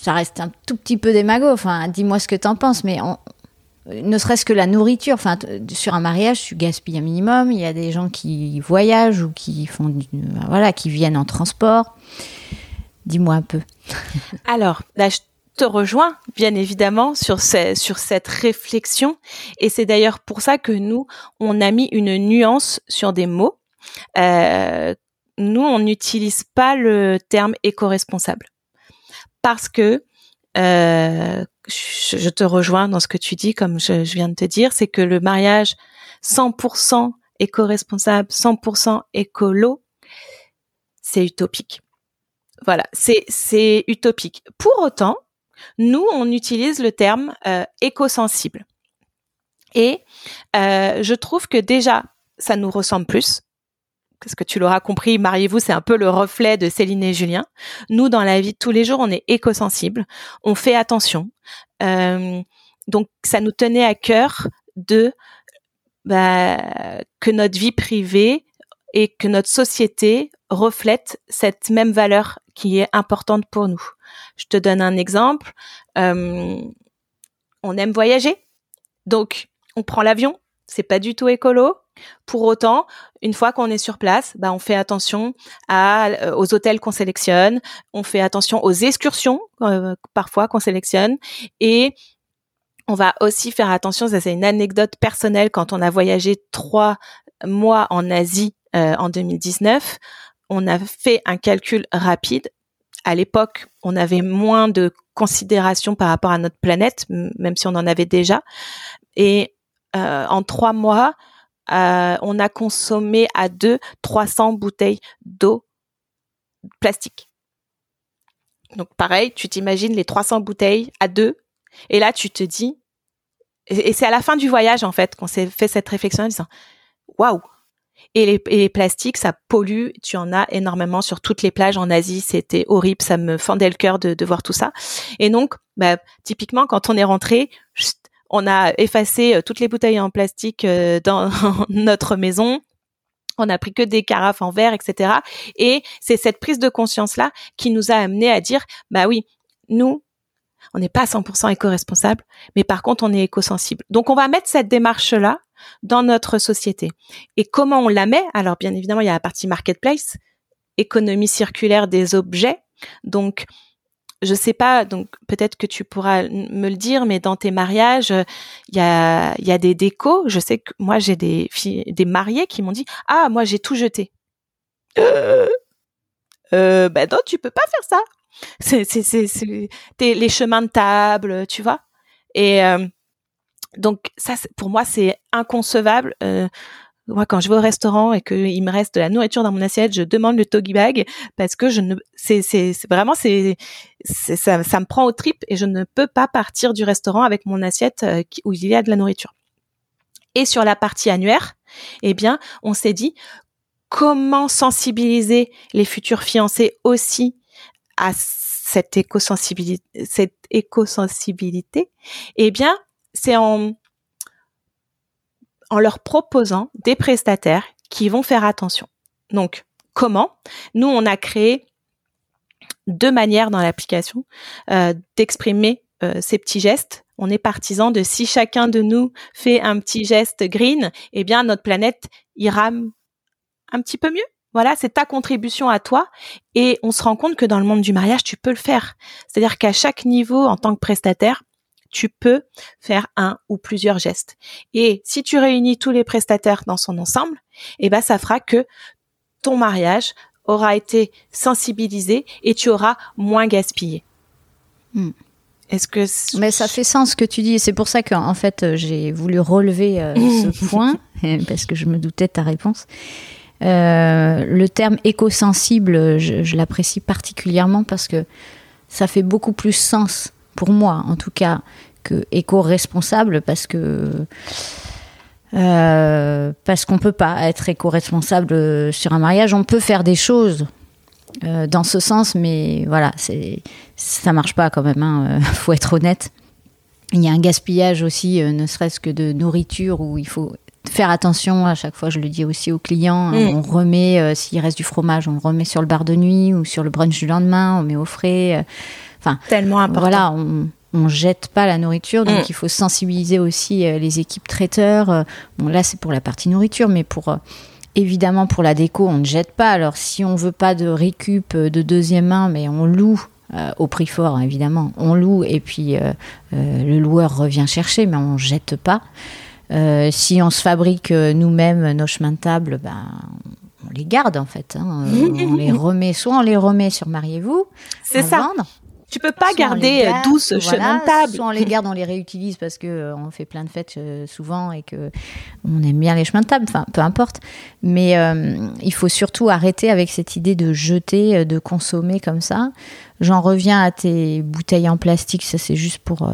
ça reste un tout petit peu démago. Enfin, dis-moi ce que t'en penses, mais ne serait-ce que la nourriture. Enfin, sur un mariage, tu gaspilles un minimum. Il y a des gens qui voyagent ou qui font, voilà, qui viennent en transport. Dis-moi un peu. [laughs] Alors, là, je te rejoins bien évidemment sur, sur cette réflexion, et c'est d'ailleurs pour ça que nous, on a mis une nuance sur des mots. Euh, nous, on n'utilise pas le terme éco-responsable parce que euh, je, te rejoins dans ce que tu dis, comme je, viens de te dire, c'est que le mariage 100% éco-responsable, 100% écolo, c'est utopique. Voilà, c'est utopique. Pour autant, nous on utilise le terme euh, éco-sensible, et euh, je trouve que déjà ça nous ressemble plus parce que tu l'auras compris, mariez-vous, c'est un peu le reflet de Céline et Julien. Nous, dans la vie de tous les jours, on est éco-sensible, on fait attention. Euh, donc, ça nous tenait à cœur de bah, que notre vie privée et que notre société reflète cette même valeur qui est importante pour nous. Je te donne un exemple. Euh, on aime voyager, donc on prend l'avion. C'est pas du tout écolo, pour autant, une fois qu'on est sur place, bah, on fait attention euh, aux hôtels qu'on sélectionne, on fait attention aux excursions euh, parfois qu'on sélectionne et on va aussi faire attention, ça c'est une anecdote personnelle, quand on a voyagé trois mois en Asie en 2019, on a fait un calcul rapide. À l'époque, on avait moins de considération par rapport à notre planète, même si on en avait déjà. Et en trois mois, euh, on a consommé à deux 300 bouteilles d'eau plastique. Donc pareil, tu t'imagines les 300 bouteilles à deux, et là tu te dis, et c'est à la fin du voyage en fait qu'on s'est fait cette réflexion en disant, waouh, et les, plastiques, ça pollue. Tu en as énormément sur toutes les plages en Asie. C'était horrible. Ça me fendait le cœur de, voir tout ça. Et donc, bah, typiquement, quand on est rentré, on a effacé euh, toutes les bouteilles en plastique euh, dans [laughs] notre maison. On n'a pris que des carafes en verre, etc. Et c'est cette prise de conscience-là qui nous a amené à dire, bah oui, nous, on n'est pas 100% éco-responsable, mais par contre, on est éco-sensible. Donc, on va mettre cette démarche-là dans notre société. Et comment on la met? Alors, bien évidemment, il y a la partie marketplace, économie circulaire des objets. Donc, je sais pas, donc peut-être que tu pourras me le dire, mais dans tes mariages, il y a, y a des décos. Je sais que moi j'ai des filles, des mariés qui m'ont dit ah moi j'ai tout jeté. Euh, euh, ben non, tu peux pas faire ça. C'est c'est c'est les chemins de table, tu vois. Et euh, donc ça pour moi c'est inconcevable. Euh, moi, quand je vais au restaurant et qu'il me reste de la nourriture dans mon assiette, je demande le togi bag parce que je ne, c'est, c'est, vraiment, c'est, ça, ça me prend au trip et je ne peux pas partir du restaurant avec mon assiette euh, où il y a de la nourriture. Et sur la partie annuaire, eh bien, on s'est dit comment sensibiliser les futurs fiancés aussi à cette éco-sensibilité, cette éco-sensibilité. Eh bien, c'est en leur proposant des prestataires qui vont faire attention. Donc, comment? Nous, on a créé deux manières dans l'application euh, d'exprimer euh, ces petits gestes. On est partisan de si chacun de nous fait un petit geste green, eh bien notre planète ira un petit peu mieux. Voilà, c'est ta contribution à toi et on se rend compte que dans le monde du mariage, tu peux le faire. C'est-à-dire qu'à chaque niveau en tant que prestataire, tu peux faire un ou plusieurs gestes. Et si tu réunis tous les prestataires dans son ensemble, eh ben ça fera que ton mariage aura été sensibilisé et tu auras moins gaspillé. Hmm. Est-ce que mais ça fait sens ce que tu dis. C'est pour ça qu'en fait euh, j'ai voulu relever euh, [laughs] ce point [laughs] parce que je me doutais de ta réponse. Euh, le terme éco-sensible, je, je l'apprécie particulièrement parce que ça fait beaucoup plus sens pour moi en tout cas, que éco-responsable parce que euh, parce qu'on peut pas être éco-responsable sur un mariage. On peut faire des choses euh, dans ce sens, mais voilà, c'est ça marche pas quand même. Hein, [laughs] faut être honnête. Il y a un gaspillage aussi, euh, ne serait-ce que de nourriture, où il faut faire attention. À chaque fois, je le dis aussi aux clients. Hein, mm. On remet, s'il reste du fromage, on le remet sur le bar de nuit ou sur le brunch du lendemain. On met au frais. Enfin, tellement important. Voilà, on, on jette pas la nourriture, donc mm. il faut sensibiliser aussi euh, les équipes traiteurs. Euh, bon, là, c'est pour la partie nourriture, mais pour euh, évidemment pour la déco, on ne jette pas. Alors, si on veut pas de récup de deuxième main, mais on loue. au prix fort, hein, évidemment. On loue et puis le loueur revient chercher, mais on jette pas. si on se fabrique nous-mêmes nos chemins de table, ben, on les garde en fait. Hein. [laughs] on les remet, soit on les remet sur Mariez-vous, c'est ça. Vendre, tu peux pas garder 12 euh, chemins de table. Soit on les garde, on les réutilise parce que euh, on fait plein de fêtes euh, souvent et que on aime bien les chemins de table. Enfin, peu importe. Mais il faut surtout arrêter avec cette idée de jeter, de consommer comme ça. J'en reviens à tes bouteilles en plastique. Ça, c'est juste pour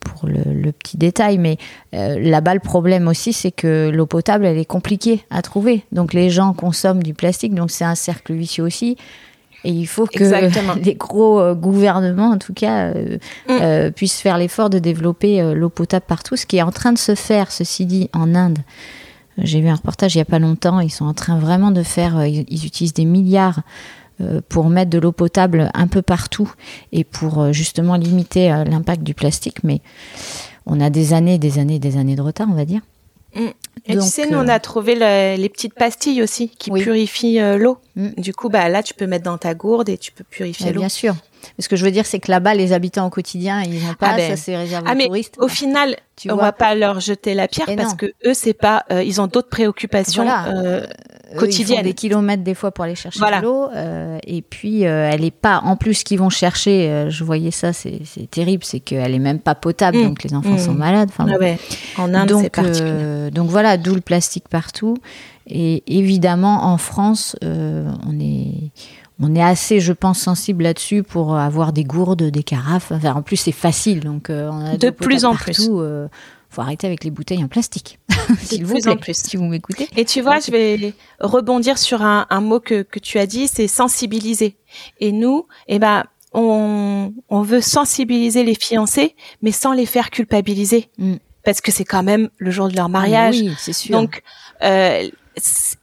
pour le, petit détail, mais là-bas le problème aussi c'est que l'eau potable elle est compliquée à trouver. Donc les gens consomment du plastique, donc c'est un cercle vicieux aussi. Et il faut que [laughs] les gros euh, gouvernements, en tout cas, euh, mm. euh, puissent faire l'effort de développer l'eau potable partout, ce qui est en train de se faire, ceci dit, en Inde. J'ai vu un reportage il n'y a pas longtemps, ils sont en train vraiment de faire, ils, utilisent des milliards pour mettre de l'eau potable un peu partout et pour justement limiter l'impact du plastique, mais on a des années, des années, des années de retard, on va dire. Et tu sais, nous, on a euh, trouvé les petites pastilles aussi qui purifient euh, l'eau. Mm. Du coup, bah, là, tu peux mettre dans ta gourde et tu peux purifier l'eau. Bien sûr. Ce que je veux dire, c'est que là-bas, les habitants au quotidien, ils n'ont pas, ah ben. ça c'est réservé ah, aux touristes. Au final, tu on vois. va pas leur jeter la pierre parce que eux, c'est pas, euh, ils ont d'autres préoccupations euh, quotidiennes. Ils des kilomètres des fois pour aller chercher de l'eau, euh, et puis elle est pas. En plus, qu'ils vont chercher, je voyais ça, c'est terrible, c'est qu'elle est même pas potable, mmh. donc les enfants sont mmh. malades. Enfin, ah ouais. En Inde, c'est particulier. donc voilà, d'où le plastique partout. Et évidemment, en France, on est on est assez, je pense, sensible là-dessus pour avoir des gourdes, des carafes. Enfin, en plus, c'est facile, donc euh, on a de, plus en plus. Il euh, faut arrêter avec les bouteilles en plastique, [laughs] s'il vous plaît, en plus. si vous m'écoutez. Et tu vois, je vais rebondir sur un, mot que, tu as dit, c'est sensibiliser. Et nous, eh ben, on, veut sensibiliser les fiancés, mais sans les faire culpabiliser, mm. parce que c'est quand même le jour de leur mariage. Oui, c'est sûr. Donc, euh,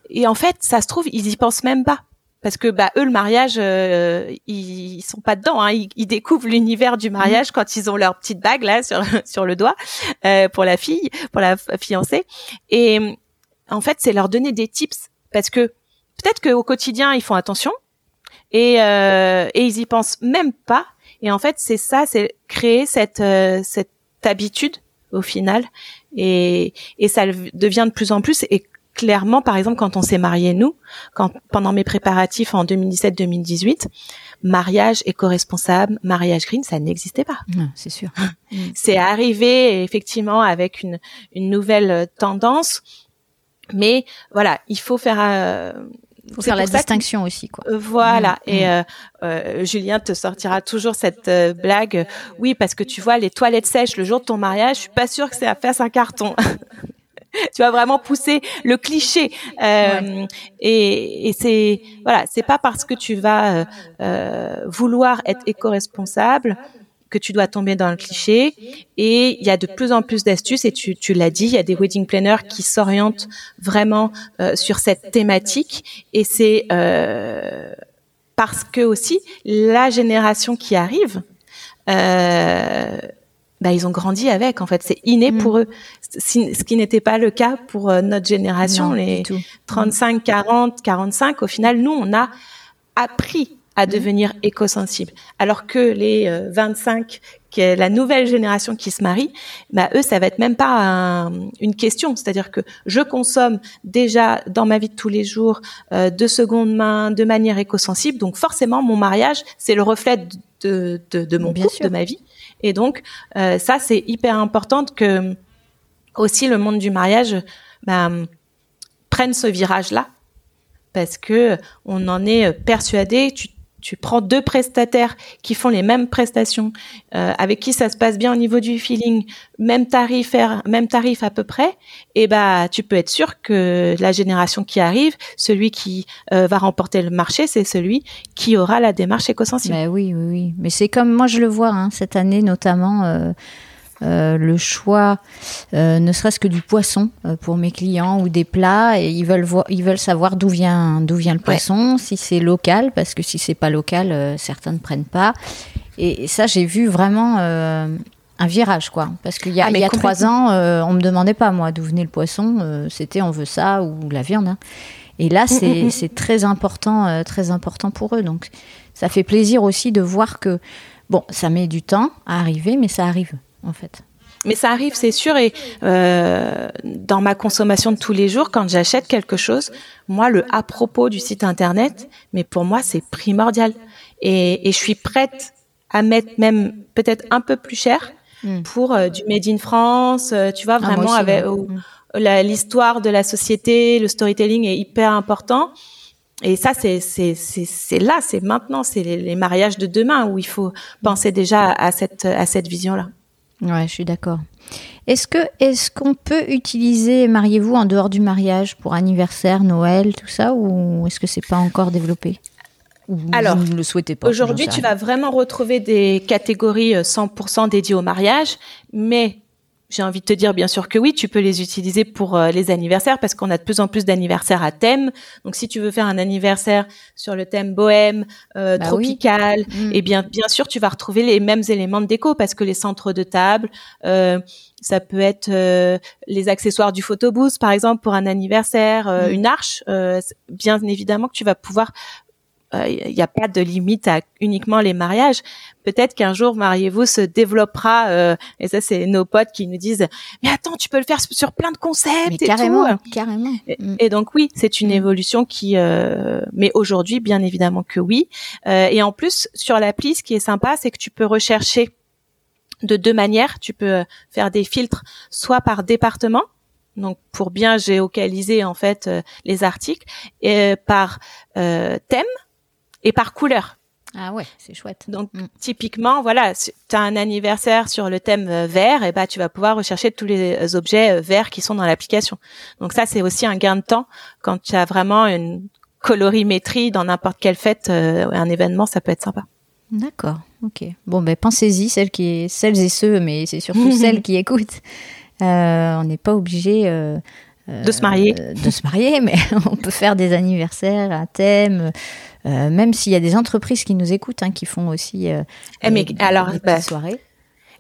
et en fait, ça se trouve, ils y pensent même pas parce que bah eux le mariage euh, ils, sont pas dedans hein. ils, découvrent l'univers du mariage quand ils ont leur petite bague là sur sur le doigt euh, pour la fille pour la fiancée. Et en fait c'est leur donner des tips. Parce que peut-être qu'au quotidien ils font attention. Et euh, et ils y pensent même pas. Et en fait c'est ça c'est créer cette euh, cette habitude au final. Et et ça devient de plus en plus. Et clairement, par exemple, quand on s'est mariés, nous, quand pendant mes préparatifs en 2017-2018, mariage éco-responsable, mariage green, ça n'existait pas. C'est sûr. [laughs] C'est arrivé effectivement avec une, une nouvelle tendance Mais voilà, il faut faire faut faire la distinction aussi, quoi. Euh, voilà. Mmh, et mmh. Euh, euh, Julien te sortira toujours cette euh, blague. Oui, parce que tu vois, les toilettes sèches le jour de ton mariage, je suis pas sûre que c'est à faire un carton. [laughs] [laughs] tu vas vraiment pousser le cliché. Euh, Et, et c'est voilà, c'est pas parce que tu vas vouloir être éco-responsable que tu dois tomber dans le cliché. Et il y a de plus en plus d'astuces, et tu, tu l'as dit, il y a des wedding planners qui s'orientent vraiment euh, sur cette thématique. Et c'est euh, parce que aussi la génération qui arrive, euh, bah, ils ont grandi avec. En fait, c'est inné mm. pour eux, ce qui n'était pas le cas pour euh, notre génération, les 35, 40, 45. Au final, nous, on a appris à mhm. devenir éco-sensibles. Alors que les 25, euh, qui est la nouvelle génération qui se marie, bah eux, ça va être même pas une question. C'est-à-dire que je consomme déjà dans ma vie de tous les jours euh, de seconde main, de manière éco-sensible. Donc forcément, mon mariage, c'est le reflet de, de, de mon couple, de ma vie. Et donc euh, ça, c'est hyper important que aussi le monde du mariage bah, prenne ce virage-là parce que on en est persuadé. Tu prends deux prestataires qui font les mêmes prestations, euh, avec qui ça se passe bien au niveau du feeling, même tarif, même tarif à peu près, et eh bah tu peux être sûr que la génération qui arrive, celui qui euh, va remporter le marché, c'est celui qui aura la démarche éco-sensible. Bah oui, oui, oui. Mais c'est comme moi je le vois hein, cette année notamment. Euh, euh, le choix, euh, ne serait-ce que du poisson euh, pour mes clients ou des plats, et ils veulent ils veulent savoir d'où vient d'où vient le poisson, si c'est local, parce que si c'est pas local, certains ne prennent pas. Et, ça, j'ai vu vraiment un virage, quoi. Parce qu'il y a, ah, il y a trois ans, on me demandait pas moi d'où venait le poisson, c'était on veut ça ou la viande. Hein. Et là, mm, mm, mm. c'est très important, très important pour eux. Donc, ça fait plaisir aussi de voir que bon, ça met du temps à arriver, mais ça arrive en fait. Mais ça arrive, c'est sûr. Et euh, dans ma consommation de tous les jours, quand j'achète quelque chose, moi, le à propos du site internet, mais pour moi, c'est primordial. Et, et, je suis prête à mettre même peut-être un peu plus cher hmm. pour euh, du made in France. Euh, tu vois, ah, vraiment avec hmm. l'histoire de la société, le storytelling est hyper important. Et ça, c'est là, c'est maintenant, c'est les, les, mariages de demain où il faut penser déjà à cette à cette vision là. Ouais, je suis d'accord. Est-ce que est-ce qu'on peut utiliser mariez-vous en dehors du mariage pour anniversaire, Noël, tout ça, ou est-ce que c'est pas encore développé? Alors, vous ne le souhaitez pas. Aujourd'hui, tu vas vraiment retrouver des catégories 100% euh, dédiées au mariage, mais j'ai envie de te dire bien sûr que oui, tu peux les utiliser pour euh, les anniversaires parce qu'on a de plus en plus d'anniversaires à thème. Donc si tu veux faire un anniversaire sur le thème bohème, euh, bah tropical, mm. et eh bien bien sûr tu vas retrouver les mêmes éléments de déco parce que les centres de table, euh, ça peut être les accessoires du photobooth par exemple pour un anniversaire, mm. une arche. bien évidemment que tu vas pouvoir il n'y a pas de limite à uniquement les mariages. Peut-être qu'un jour, mariez-vous se développera, euh, et ça c'est nos potes qui nous disent, mais attends, tu peux le faire sur plein de concepts et carrément, tout. Carrément. Mm. Et, donc oui, c'est une mm. évolution qui, euh, mais aujourd'hui, bien évidemment que oui. Euh, et en plus, sur l'appli, ce qui est sympa, c'est que tu peux rechercher de deux manières. Tu peux faire des filtres, soit par département, donc pour bien géocaliser en fait les articles, et par thème et par couleur. Ah ouais, c'est chouette. Donc mm. typiquement, voilà, tu as un anniversaire sur le thème euh, vert, et bah tu vas pouvoir rechercher tous les euh, objets euh, verts qui sont dans l'application. Donc ça c'est aussi un gain de temps quand tu as vraiment une colorimétrie dans n'importe quelle fête, un événement, ça peut être sympa. D'accord, ok. Bon ben pensez-y, celles qui, celles et ceux, mais c'est surtout [laughs] celles qui écoutent. on n'est pas obligé. De se marier. de se marier, [laughs] mais on peut faire des anniversaires à thème. Euh, même s'il y a des entreprises qui nous écoutent, hein, qui font aussi euh, eh, mais, des, alors, bah, soirées.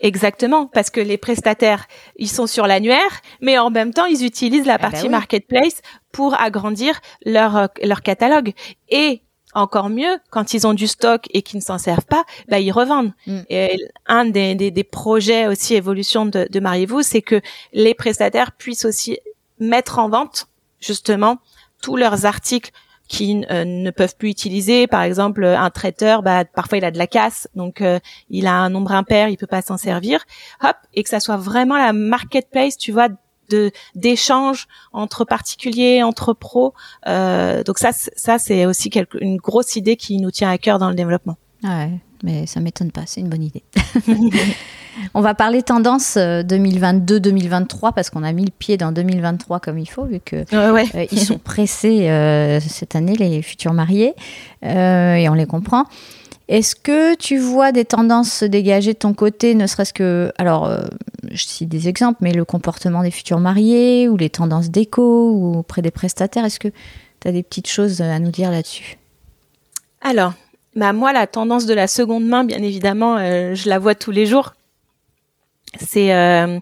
Exactement, parce que les prestataires, ils sont sur l'annuaire, mais en même temps, ils utilisent la eh ben partie marketplace pour agrandir leur euh, leur catalogue. Et encore mieux, quand ils ont du stock et qu'ils ne s'en servent pas, bah, ils revendent. Mm. Et un des, des, des, projets aussi évolution de, de Mariez-vous, c'est que les prestataires puissent aussi mettre en vente justement tous leurs articles qui euh, ne peuvent plus utiliser. Par exemple, un traiteur, bah, parfois il a de la casse, donc euh, il a un nombre impair, il peut pas s'en servir. Hop, et que ça soit vraiment la marketplace, tu vois, de d'échanges entre particuliers, entre pros. Euh, donc ça, ça c'est aussi quelque, une grosse idée qui nous tient à cœur dans le développement. Ouais, mais ça m'étonne pas, c'est une bonne idée. [laughs] On va parler tendance 2022-2023 parce qu'on a mis le pied dans 2023 comme il faut vu que ouais, ils sont pressés cette année les futurs mariés et on les comprend. Est-ce que tu vois des tendances se dégager de ton côté, ne serait-ce que, alors, euh, je cite des exemples, mais le comportement des futurs mariés ou les tendances d'éco ou auprès des prestataires, est-ce que tu as des petites choses à nous dire là-dessus? Alors, bah moi, la tendance de la seconde main, bien évidemment, euh, je la vois tous les jours. C'est euh,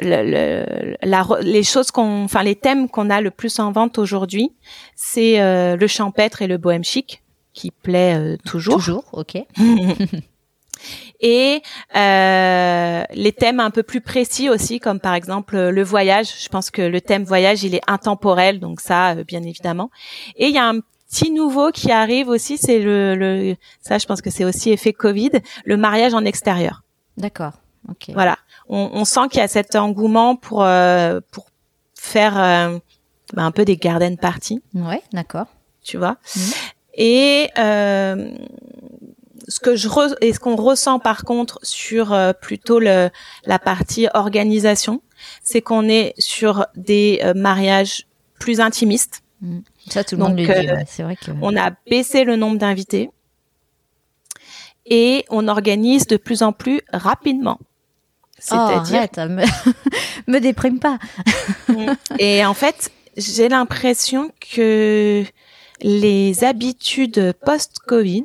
le, la, les choses qu'on, enfin les thèmes qu'on a le plus en vente aujourd'hui, c'est le champêtre et le bohème chic qui plaît euh, toujours. Toujours, ok. [laughs] et euh, les thèmes un peu plus précis aussi, comme par exemple euh, le voyage. Je pense que le thème voyage, il est intemporel, donc ça, bien évidemment. Et il y a un petit nouveau qui arrive aussi, c'est le, le, ça, je pense que c'est aussi effet Covid, le mariage en extérieur. D'accord. Voilà, on, on sent qu'il y a cet engouement pour pour faire bah, un peu des garden parties. Ouais, d'accord. Tu vois. Mmh. Et euh, ce que je et ce qu'on ressent par contre sur euh, plutôt le, la partie organisation, c'est qu'on est sur des euh, mariages plus intimistes. Mmh. Ça, tout le monde le dit. Euh, c'est vrai que on a baissé le nombre d'invités et on organise de plus en plus rapidement. C'est-à-dire, oh, me... [laughs] me déprime pas. [laughs] Et en fait, j'ai l'impression que les habitudes post-Covid,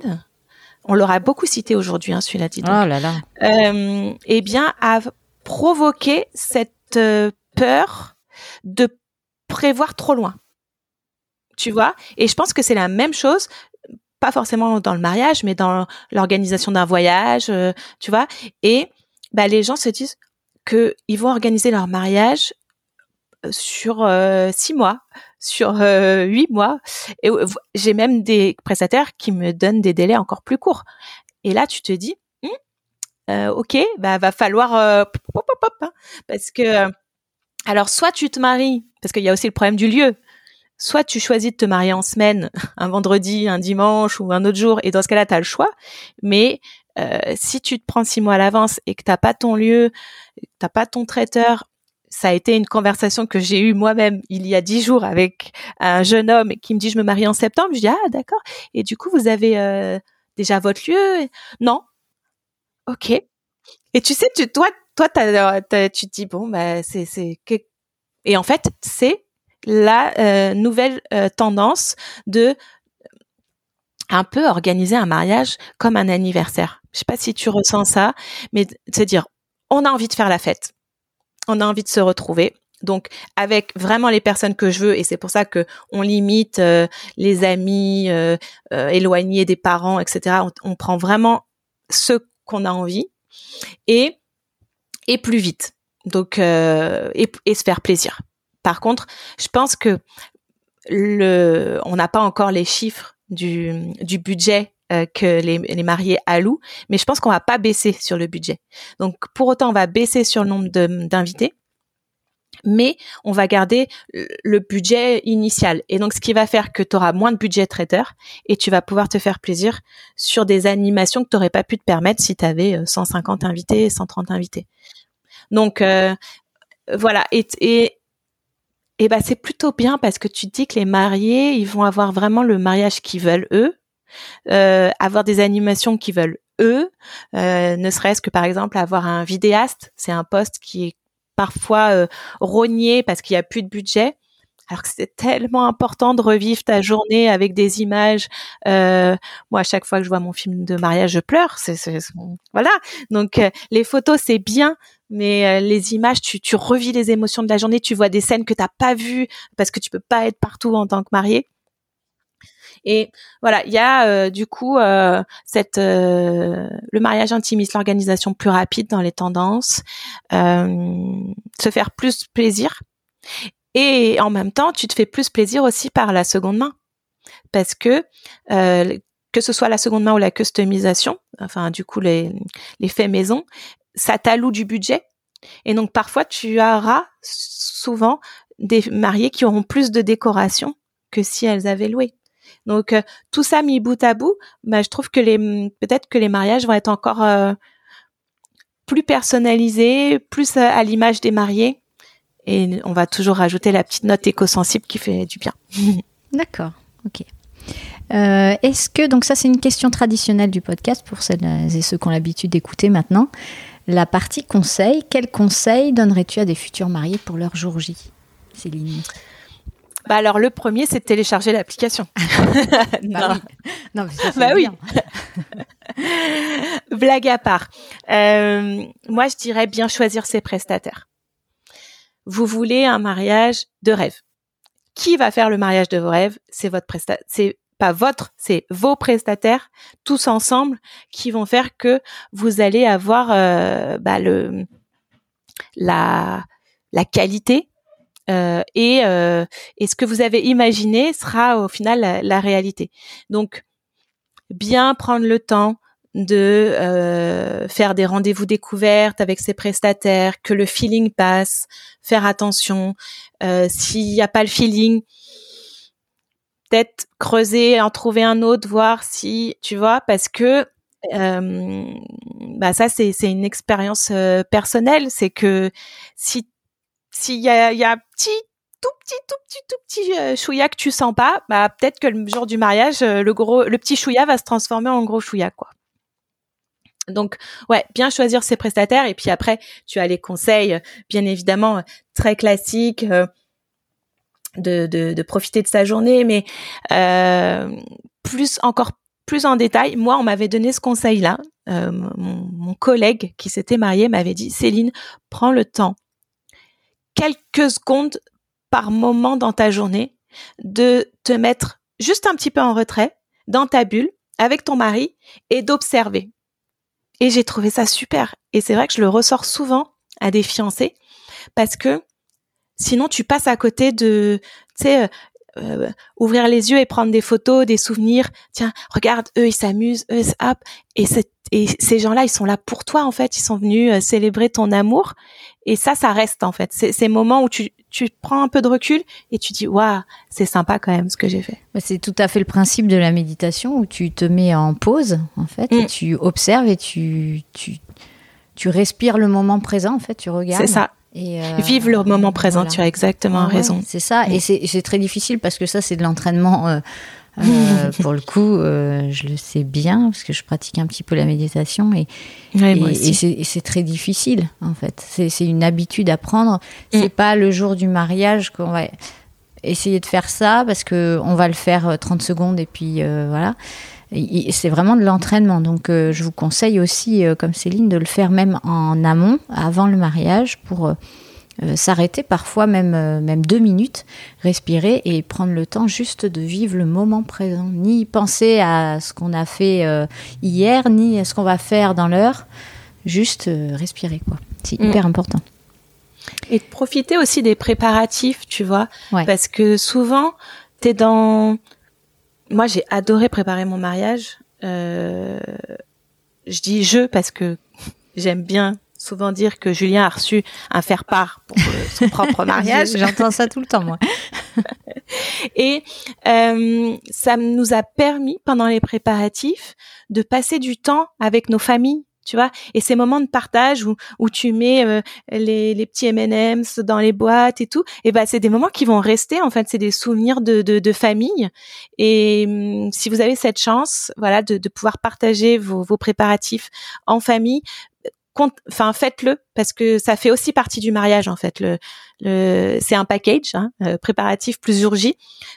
on l'aura beaucoup cité aujourd'hui, hein, celui-là, dit. Oh là là. Euh, eh bien, a provoqué cette euh, peur de prévoir trop loin. Tu vois? Et je pense que c'est la même chose, pas forcément dans le mariage, mais dans l'organisation d'un voyage, euh, tu vois? Et bah, les gens se disent que ils vont organiser leur mariage sur euh, six mois, sur euh, huit mois. Et euh, j'ai même des prestataires qui me donnent des délais encore plus courts. Et là, tu te dis, hum, ok, bah va falloir hein, parce que alors soit tu te maries parce qu'il y a aussi le problème du lieu. Soit tu choisis de te marier en semaine, [laughs] un vendredi, un dimanche ou un autre jour, et dans ce cas-là, tu as le choix. Mais si tu te prends six mois à l'avance et que t'as pas ton lieu, t'as pas ton traiteur, ça a été une conversation que j'ai eue moi-même il y a dix jours avec un jeune homme qui me dit je me marie en septembre. Je dis ah d'accord. Et du coup vous avez euh, déjà votre lieu? Non. Ok. Et tu sais tu toi toi tu te dis bon bah c'est c'est et en fait c'est la euh, nouvelle euh, tendance de un peu organiser un mariage comme un anniversaire. Je sais pas si tu ressens ça, mais se dire on a envie de faire la fête on a envie de se retrouver. Donc avec vraiment les personnes que je veux et c'est pour ça que on limite euh, les amis euh, euh, éloignés des parents, etc. On, prend vraiment ce qu'on a envie et et plus vite. Donc et, et se faire plaisir. Par contre, je pense que le on n'a pas encore les chiffres du du budget que les, les, mariés allouent, mais je pense qu'on va pas baisser sur le budget. Donc pour autant, on va baisser sur le nombre d'invités, mais on va garder le budget initial. Et donc, ce qui va faire que tu auras moins de budget traiteur et tu vas pouvoir te faire plaisir sur des animations que tu n'aurais pas pu te permettre si tu avais 150 invités, 130 invités. Donc, euh, voilà. Et, et bah, c'est plutôt bien parce que tu te dis que les mariés, ils vont avoir vraiment le mariage qu'ils veulent eux, euh, avoir des animations qu'ils veulent eux, euh, ne serait-ce que par exemple avoir un vidéaste, c'est un poste qui est parfois euh, rogné parce qu'il y a plus de budget. Alors que c'est tellement important de revivre ta journée avec des images. Euh, moi, à chaque fois que je vois mon film de mariage, je pleure. C'est, voilà. Donc euh, les photos, c'est bien, mais les images, tu, tu les émotions de la journée. Tu vois des scènes que t'as pas vues parce que tu peux pas être partout en tant que marié. Et voilà, il y a euh, du coup euh, cette euh, le mariage intimiste, l'organisation plus rapide dans les tendances, se faire plus plaisir. Et en même temps, tu te fais plus plaisir aussi par la seconde main, parce que que ce soit la seconde main ou la customisation, enfin du coup les les faits maison, ça t'alloue du budget Et donc parfois tu auras souvent des mariés qui auront plus de décoration que si elles avaient loué. Donc euh, tout ça mis bout à bout, bah, je trouve que les peut-être que les mariages vont être encore euh, plus personnalisés, plus à, l'image des mariés. Et on va toujours rajouter la petite note éco-sensible qui fait du bien. [laughs] D'accord, ok. Euh, est-ce que, donc ça c'est une question traditionnelle du podcast pour celles et ceux qui ont l'habitude d'écouter maintenant, la partie conseil, quel conseil donnerais-tu à des futurs mariés pour leur jour J Céline? Bah alors le premier, c'est de télécharger l'application. non. [laughs] Bah non, mais ça, bah oui. [laughs] Blague à part. Euh, moi, je dirais bien choisir ses prestataires. Vous voulez un mariage de rêve. Qui va faire le mariage de vos rêves? C'est votre prestataire. C'est pas votre, c'est vos prestataires tous ensemble qui vont faire que vous allez avoir euh, bah, le la la qualité euh, et, euh, et ce que vous avez imaginé sera au final la, réalité. Donc, bien prendre le temps de faire des rendez-vous découvertes avec ses prestataires, que le feeling passe, faire attention. S'il n'y a pas le feeling, peut-être creuser, en trouver un autre, voir si, tu vois, parce que euh, bah ça c'est une expérience euh, personnelle, c'est que si s'il y a, y a un petit tout petit, tout petit, tout petit euh, chouïa que tu sens pas, bah peut-être que le jour du mariage, le gros, le petit chouïa va se transformer en gros chouïa, quoi. Donc, ouais, bien choisir ses prestataires et puis après, tu as les conseils, bien évidemment, très classiques. De, profiter de sa journée, mais euh, plus encore plus en détail, moi, on m'avait donné ce conseil-là. Euh, mon, collègue qui s'était marié m'avait dit, Céline, prends le temps quelques secondes par moment dans ta journée de te mettre juste un petit peu en retrait dans ta bulle avec ton mari et d'observer. Et j'ai trouvé ça super. Et c'est vrai que je le ressors souvent à des fiancés parce que sinon tu passes à côté de, tu sais, euh, euh, ouvrir les yeux et prendre des photos, des souvenirs. Tiens, regarde, eux ils s'amusent, eux hop. Et, et ces gens-là, ils sont là pour toi en fait. Ils sont venus euh, célébrer ton amour. Et ça, ça reste en fait. C'est ces moments où tu, tu prends un peu de recul et tu dis waouh, c'est sympa quand même ce que j'ai fait. C'est tout à fait le principe de la méditation où tu te mets en pause en fait, et mm. tu observes et tu, tu tu respires le moment présent en fait, tu regardes. C'est ça. Et euh, Vive le moment présent, tu as exactement raison. C'est ça, et mm. c'est très difficile parce que ça c'est de l'entraînement. Euh, euh, [laughs] pour le coup, je le sais bien parce que je pratique un petit peu la méditation et, et, c'est très difficile en fait. C'est une habitude à prendre. Mm. C'est pas le jour du mariage qu'on va essayer de faire ça parce que on va le faire 30 euh, secondes et puis voilà. C'est vraiment de l'entraînement. Donc, je vous conseille aussi, comme Céline, de le faire même en amont, avant le mariage, pour euh, s'arrêter parfois même euh, même deux minutes, respirer et prendre le temps juste de vivre le moment présent, ni penser à ce qu'on a fait euh, hier, ni à ce qu'on va faire dans l'heure, juste respirer quoi. C'est mm. hyper important. Et de profiter aussi des préparatifs, tu vois, parce que souvent t'es dans. Moi, j'ai adoré préparer mon mariage. je dis je parce que j'aime bien souvent dire que Julien a reçu un faire-part pour euh, son [laughs] propre mariage. J'entends ça tout le temps, moi. [laughs] Et euh, ça nous a permis, pendant les préparatifs, de passer du temps avec nos familles, tu vois. Et ces moments de partage où, où tu mets euh, les, les petits M&M's dans les boîtes et tout, et ben c'est des moments qui vont rester. En fait, c'est des souvenirs de, de, famille. Et hum, si vous avez cette chance, voilà, de, de pouvoir partager vos, vos préparatifs en famille, enfin faites-le parce que ça fait aussi partie du mariage en fait. Le, le c'est un package hein, euh, préparatif plus jour J.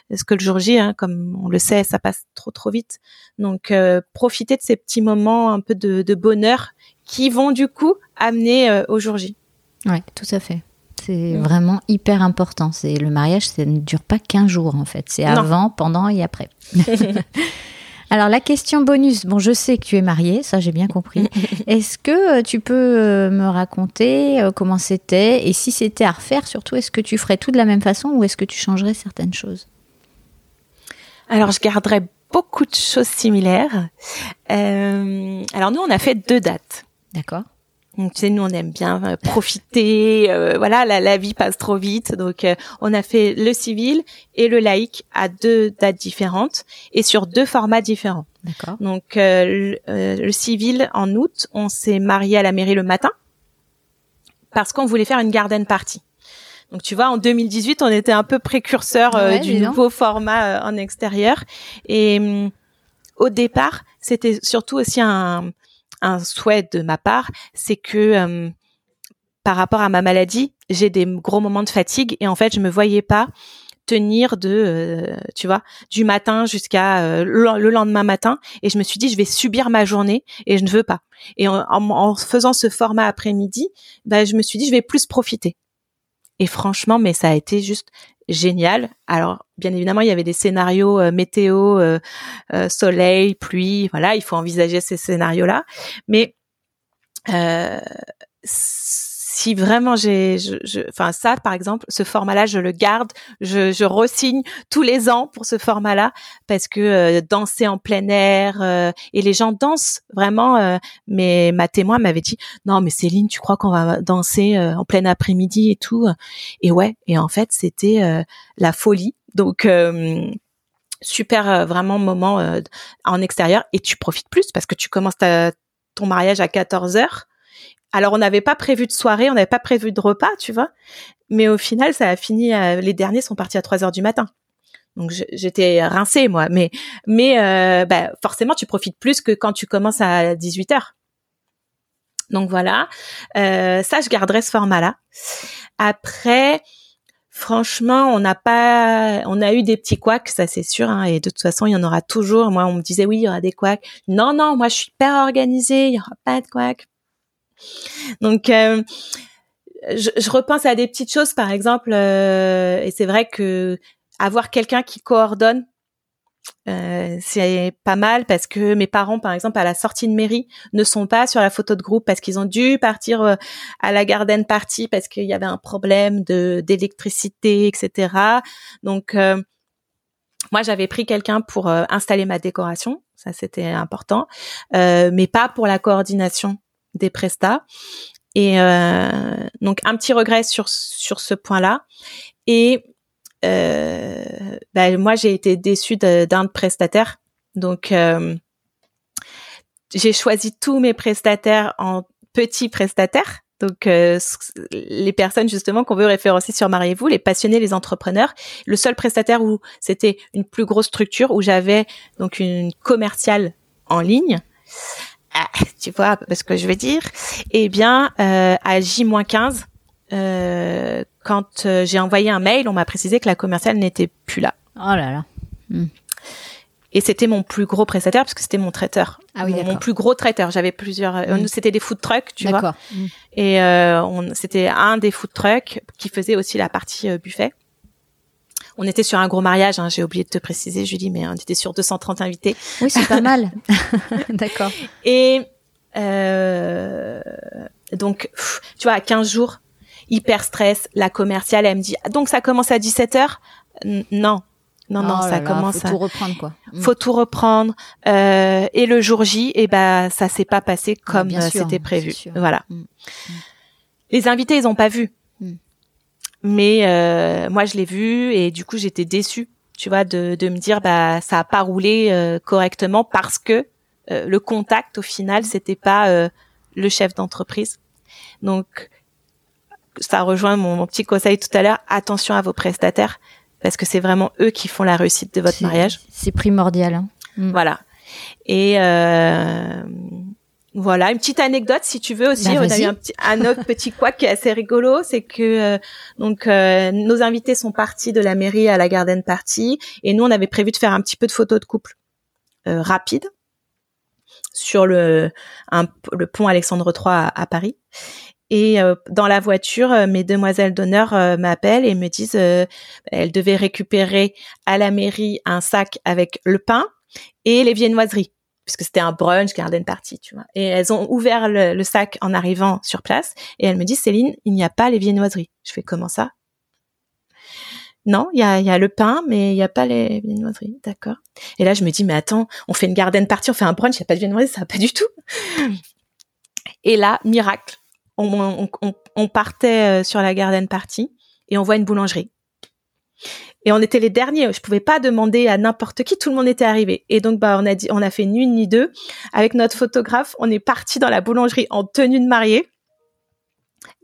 Parce que le jour J, hein, comme on le sait, ça passe trop trop vite. Donc euh, profitez de ces petits moments un peu de, de bonheur qui vont du coup amener euh, au jour J. Ouais, tout à fait. C'est mm. vraiment hyper important. C'est le mariage, ça ne dure pas qu'un jour en fait. C'est avant, pendant et après. [laughs] Alors la question bonus, bon je sais que tu es mariée, ça j'ai bien compris. [laughs] Est-ce que euh, tu peux euh, me raconter euh, comment c'était et si c'était à refaire surtout, est-ce que tu ferais tout de la même façon ou est-ce que tu changerais certaines choses? Alors je garderais beaucoup de choses similaires. alors nous on a fait deux dates. D'accord. Donc, tu sais, nous, on aime bien euh, profiter. Euh, voilà, la, la, vie passe trop vite. Donc, euh, on a fait le civil et le laïque à deux dates différentes et sur deux formats différents. D'accord. Donc, le, le, civil, en août, on s'est marié à la mairie le matin parce qu'on voulait faire une garden party. Donc, tu vois, en 2018, on était un peu précurseur du nouveau format en extérieur. Et hum, au départ, c'était surtout aussi un un souhait de ma part, c'est que euh, par rapport à ma maladie, j'ai des gros moments de fatigue et en fait, je me voyais pas tenir de euh, tu vois du matin jusqu'à euh, le lendemain matin et je me suis dit je vais subir ma journée et je ne veux pas. Et en, faisant ce format après-midi bah, je me suis dit je vais plus profiter et franchement mais ça a été juste génial. Alors, bien évidemment, il y avait des scénarios euh, météo, euh, euh, soleil, pluie, voilà, il faut envisager ces scénarios-là. Mais si vraiment j'ai, enfin ça par exemple, ce format-là, je le garde, je, je resigne tous les ans pour ce format-là parce que euh, danser en plein air euh, et les gens dansent vraiment. Euh, mais ma témoin m'avait dit non mais Céline, tu crois qu'on va danser en plein après-midi et tout Et ouais, et en fait c'était la folie. Donc super vraiment moment en extérieur et tu profites plus parce que tu commences ton mariage à 14 heures alors on n'avait pas prévu de soirée, on n'avait pas prévu de repas, tu vois. Mais au final, ça a fini. les derniers sont partis à 3 heures du matin. Donc j'étais rincée moi, mais mais euh, bah, forcément tu profites plus que quand tu commences à 18 heures. Donc voilà, euh, ça je garderai ce format-là. Après, franchement, on n'a pas, on a eu des petits couacs, ça c'est sûr, hein, et de toute façon il y en aura toujours. Moi on me disait oui il y aura des couacs. Non non, moi je suis hyper organisée, il y aura pas de couacs. Donc, euh, je, repense à des petites choses, par exemple, euh, et c'est vrai que avoir quelqu'un qui coordonne, euh, c'est pas mal parce que mes parents, par exemple, à la sortie de mairie, ne sont pas sur la photo de groupe parce qu'ils ont dû partir à la garden party parce qu'il y avait un problème de d'électricité, etc. Donc moi, j'avais pris quelqu'un pour installer ma décoration, ça c'était important, mais pas pour la coordination des prestats. Et euh, donc un petit regret sur sur ce point-là. Et euh, bah, moi j'ai été déçue d'un prestataire. Donc euh, j'ai choisi tous mes prestataires en petits prestataires. Donc les personnes justement qu'on veut référencer sur Mariez-vous, les passionnés, les entrepreneurs. Le seul prestataire où c'était une plus grosse structure où j'avais donc une commerciale en ligne tu vois ce que je veux dire? Eh bien, euh, à J-15, euh, quand euh, j'ai envoyé un mail, on m'a précisé que la commerciale n'était plus là. Oh là là. Hmm. Et c'était mon plus gros prestataire parce que c'était mon traiteur. Ah oui, mon, plus gros traiteur. J'avais plusieurs. Euh, hmm. Nous, c'était des food trucks, tu vois. Hmm. Et euh, c'était un des food trucks qui faisait aussi la partie buffet. On était sur un gros mariage, hein, j'ai oublié de te préciser, Julie, mais on était sur 230 invités. Oui, c'est pas mal. [laughs] D'accord. Et euh, donc, tu vois, à 15 jours, hyper stress, la commerciale, elle me dit, donc ça commence à 17h Non, non, non, oh ça commence. Faut tout reprendre, quoi. Mm. Faut tout reprendre. Euh, et le jour J, et eh ben, ça s'est pas passé comme euh, c'était prévu. Voilà. Mm. Les invités, ils ont pas vu. Mais euh, moi, je l'ai vu et du coup, j'étais déçue, tu vois, de, de me dire bah ça a pas roulé euh, correctement parce que euh, le contact au final, c'était pas le chef d'entreprise. Donc, ça rejoint mon, petit conseil tout à l'heure. Attention à vos prestataires parce que c'est vraiment eux qui font la réussite de votre mariage. C'est primordial. Hein. Mm. Voilà. Et euh, voilà, une petite anecdote si tu veux aussi. Bah, on a eu un, petit, un autre petit quoi qui est assez rigolo, c'est que euh, donc euh, nos invités sont partis de la mairie à la garden party et nous on avait prévu de faire un petit peu de photos de couple euh, rapide sur le un, le pont Alexandre III à, Paris. Et dans la voiture, mes demoiselles d'honneur m'appellent et me disent elles devaient récupérer à la mairie un sac avec le pain et les viennoiseries puisque c'était un brunch garden party, tu vois. Et elles ont ouvert le, sac en arrivant sur place et elles me disent Céline, il n'y a pas les viennoiseries. Je fais comment ça? Non, il y a, le pain, mais il n'y a pas les viennoiseries. D'accord. Et là, je me dis mais attends, on fait une garden party, on fait un brunch, il n'y a pas de viennoiseries, ça va pas du tout. [laughs] Et là, miracle, on, on, on partait sur la garden party et on voit une boulangerie. Et on était les derniers. Je pouvais pas demander à n'importe qui. Tout le monde était arrivé. Et donc, bah, on a dit, on a fait une ni deux. Avec notre photographe, on est parti dans la boulangerie en tenue de mariée.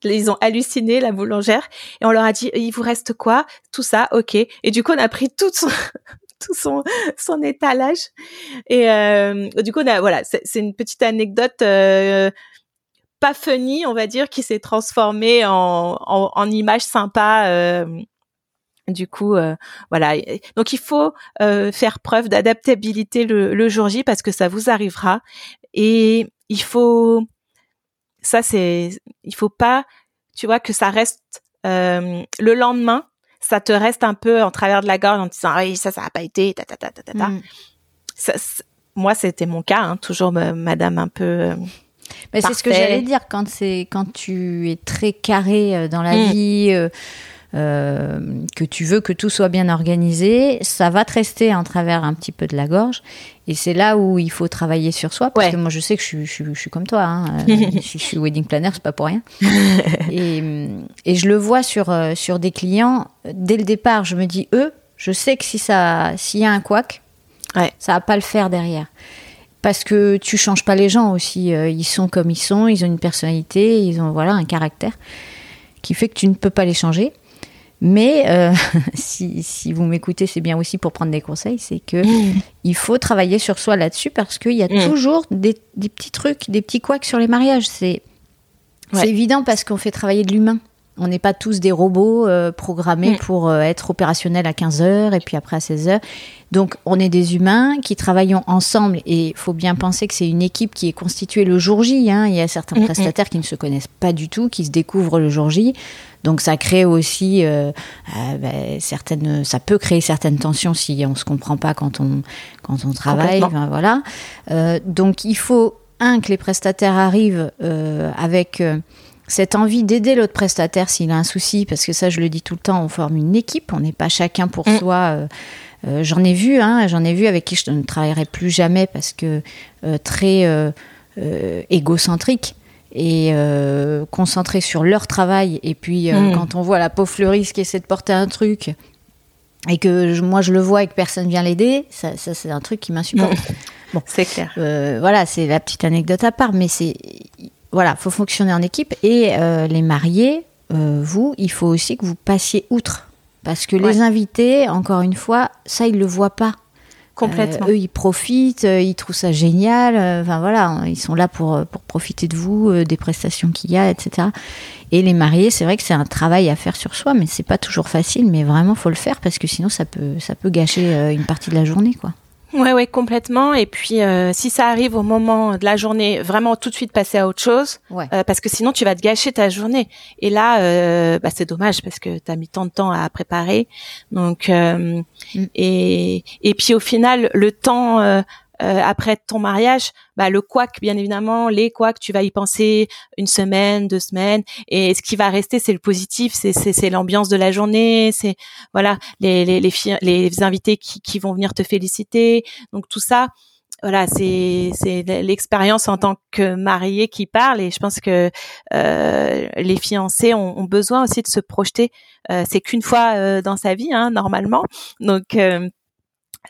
Ils ont halluciné la boulangère et on leur a dit il vous reste quoi? Tout ça, ok. Et du coup, on a pris tout son [laughs] tout son son étalage et euh, du coup, on a, voilà, c'est une petite anecdote. Euh, pas funny, on va dire, qui s'est transformée en, en, en image sympa euh, du coup, euh, voilà. Donc, il faut euh, faire preuve d'adaptabilité le, le, jour J parce que ça vous arrivera. Et il faut, ça c'est, il faut pas, tu vois, que ça reste euh, le lendemain. Ça te reste un peu en travers de la gorge en disant ah oui ça ça a pas été ta ta ta ta ta. Mm. Ça, moi c'était mon cas, hein, toujours Madame un peu. Mais c'est ce que j'allais dire quand c'est quand tu es très carré dans la mm. vie euh, que tu veux que tout soit bien organisé, ça va te rester en travers un petit peu de la gorge. Et c'est là où il faut travailler sur soi. Parce que moi, je sais que je, je, je suis comme toi. Hein. [laughs] je suis wedding planner, c'est pas pour rien. [laughs] et, et, je le vois sur, euh, sur des clients. Dès le départ, je me dis, eux, je sais que si ça, s'il y a un couac, ouais. ça va pas le faire derrière parce que tu changes pas les gens aussi. Euh, ils sont comme ils sont, ils ont une personnalité, ils ont voilà un caractère qui fait que tu ne peux pas les changer. Mais euh, [laughs] si, si, vous m'écoutez, c'est bien aussi pour prendre des conseils, c'est que mm. il faut travailler sur soi là-dessus parce qu'il y a mm. toujours des, des, petits trucs, des petits couacs sur les mariages. C'est ouais. évident parce qu'on fait travailler de l'humain. On n'est pas tous des robots euh, programmés mm. pour euh, être opérationnels à 15 heures et puis après à 16 heures. Donc on est des humains qui travaillons ensemble et il faut bien penser que c'est une équipe qui est constituée le jour J. Hein. Il y a certains prestataires qui ne se connaissent pas du tout, qui se découvrent le jour J. Donc ça crée aussi euh, ben, certaines, ça peut créer certaines tensions si on se comprend pas quand on quand on travaille. Ben, voilà. Donc il faut un que les prestataires arrivent avec cette envie d'aider l'autre prestataire s'il a un souci, parce que ça je le dis tout le temps, on forme une équipe, on n'est pas chacun pour mm. soi. j'en ai vu, hein, j'en ai vu avec qui je ne travaillerai plus jamais parce que très égocentrique et euh, concentrer sur leur travail. Et puis, euh, mmh. quand on voit la pauvre fleuriste qui essaie de porter un truc et que je, moi je le vois et que personne vient l'aider, ça, ça c'est un truc qui m'insupporte. Mmh. Bon, c'est clair. Euh, voilà, c'est la petite anecdote à part, mais c'est voilà, faut fonctionner en équipe. Et euh, les mariés, euh, vous, il faut aussi que vous passiez outre. Parce que ouais. les invités, encore une fois, ça, ils le voient pas. Complètement. Euh, eux, ils profitent, ils trouvent ça génial. Enfin voilà, ils sont là pour, pour profiter de vous, des prestations qu'il y a, etc. Et les mariés, c'est vrai que c'est un travail à faire sur soi, mais c'est pas toujours facile. Mais vraiment, faut le faire parce que sinon, ça peut, ça peut gâcher une partie de la journée, quoi. Ouais, ouais, complètement. Et puis, euh, si ça arrive au moment de la journée, vraiment tout de suite passer à autre chose, ouais. euh, parce que sinon tu vas te gâcher ta journée. Et là, euh, bah, c'est dommage parce que tu as mis tant de temps à préparer. Donc, euh, mm. et et puis au final, le temps euh, après ton mariage, bah, le couac, bien évidemment, les couacs, tu vas y penser une semaine, deux semaines, et ce qui va rester, c'est le positif, c'est l'ambiance de la journée, c'est voilà les les les, les invités qui qui vont venir te féliciter, donc tout ça. Voilà, c'est c'est l'expérience en tant que mariée qui parle et je pense que euh, les fiancés ont, ont, besoin aussi de se projeter. Euh, c'est qu'une fois euh, dans sa vie, hein, normalement. Donc euh,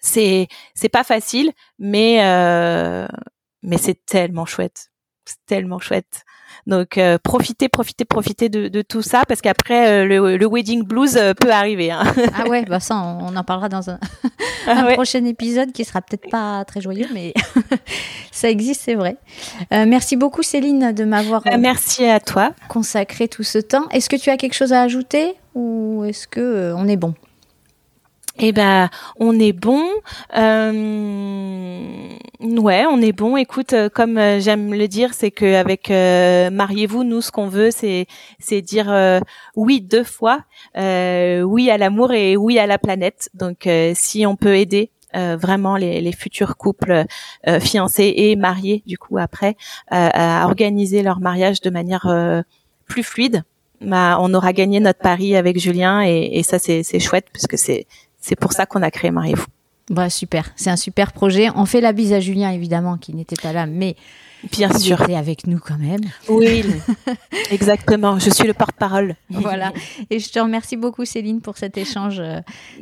c'est c'est pas facile, mais euh, mais c'est tellement chouette, c'est tellement chouette. Donc euh, profitez, profitez, profitez de, de tout ça parce qu'après euh, le, le, wedding blues euh, peut arriver. Hein. Ah ouais, bah ça on, en parlera dans un, un ah ouais. prochain épisode qui sera peut-être pas très joyeux, mais [laughs] ça existe, c'est vrai. Euh, merci beaucoup Céline de m'avoir. merci à toi. Consacré tout ce temps. Est-ce que tu as quelque chose à ajouter ou est-ce que on est bon? Eh ben, on est bon. Euh, ouais, on est bon. Écoute, euh, comme euh, j'aime le dire, c'est que avec euh, mariez-vous, nous, ce qu'on veut, c'est c'est dire oui deux fois, oui à l'amour et oui à la planète. Donc, si on peut aider vraiment les, futurs couples fiancés et mariés, du coup après, à organiser leur mariage de manière plus fluide. Bah, on aura gagné notre pari avec Julien et, et ça c'est chouette puisque c'est c'est pour ça qu'on a créé Mariez-vous. Bah super, c'est un super projet. On fait la bise à Julien évidemment qui n'était pas là, mais Bien sûr. Tu avec nous quand même. Oui, [laughs] exactement. Je suis le porte-parole. Voilà. Et je te remercie beaucoup, Céline, pour cet échange.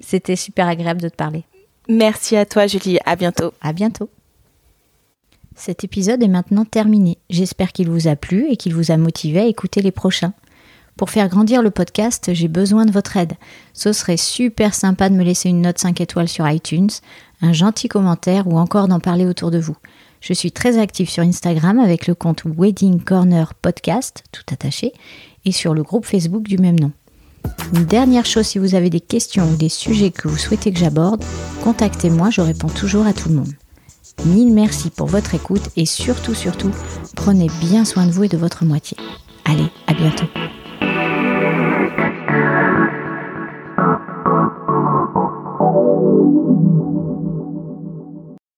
C'était super agréable de te parler. Merci à toi, Julie. À bientôt. À bientôt. Cet épisode est maintenant terminé. J'espère qu'il vous a plu et qu'il vous a motivé à écouter les prochains. Pour faire grandir le podcast, j'ai besoin de votre aide. Ce serait super sympa de me laisser une note 5 étoiles sur iTunes, un gentil commentaire ou encore d'en parler autour de vous. Je suis très active sur Instagram avec le compte Wedding Corner Podcast, tout attaché, et sur le groupe Facebook du même nom. Une dernière chose, si vous avez des questions ou des sujets que vous souhaitez que j'aborde, contactez-moi, je réponds toujours à tout le monde. Mille merci pour votre écoute et surtout, surtout, prenez bien soin de vous et de votre moitié. Allez, à bientôt.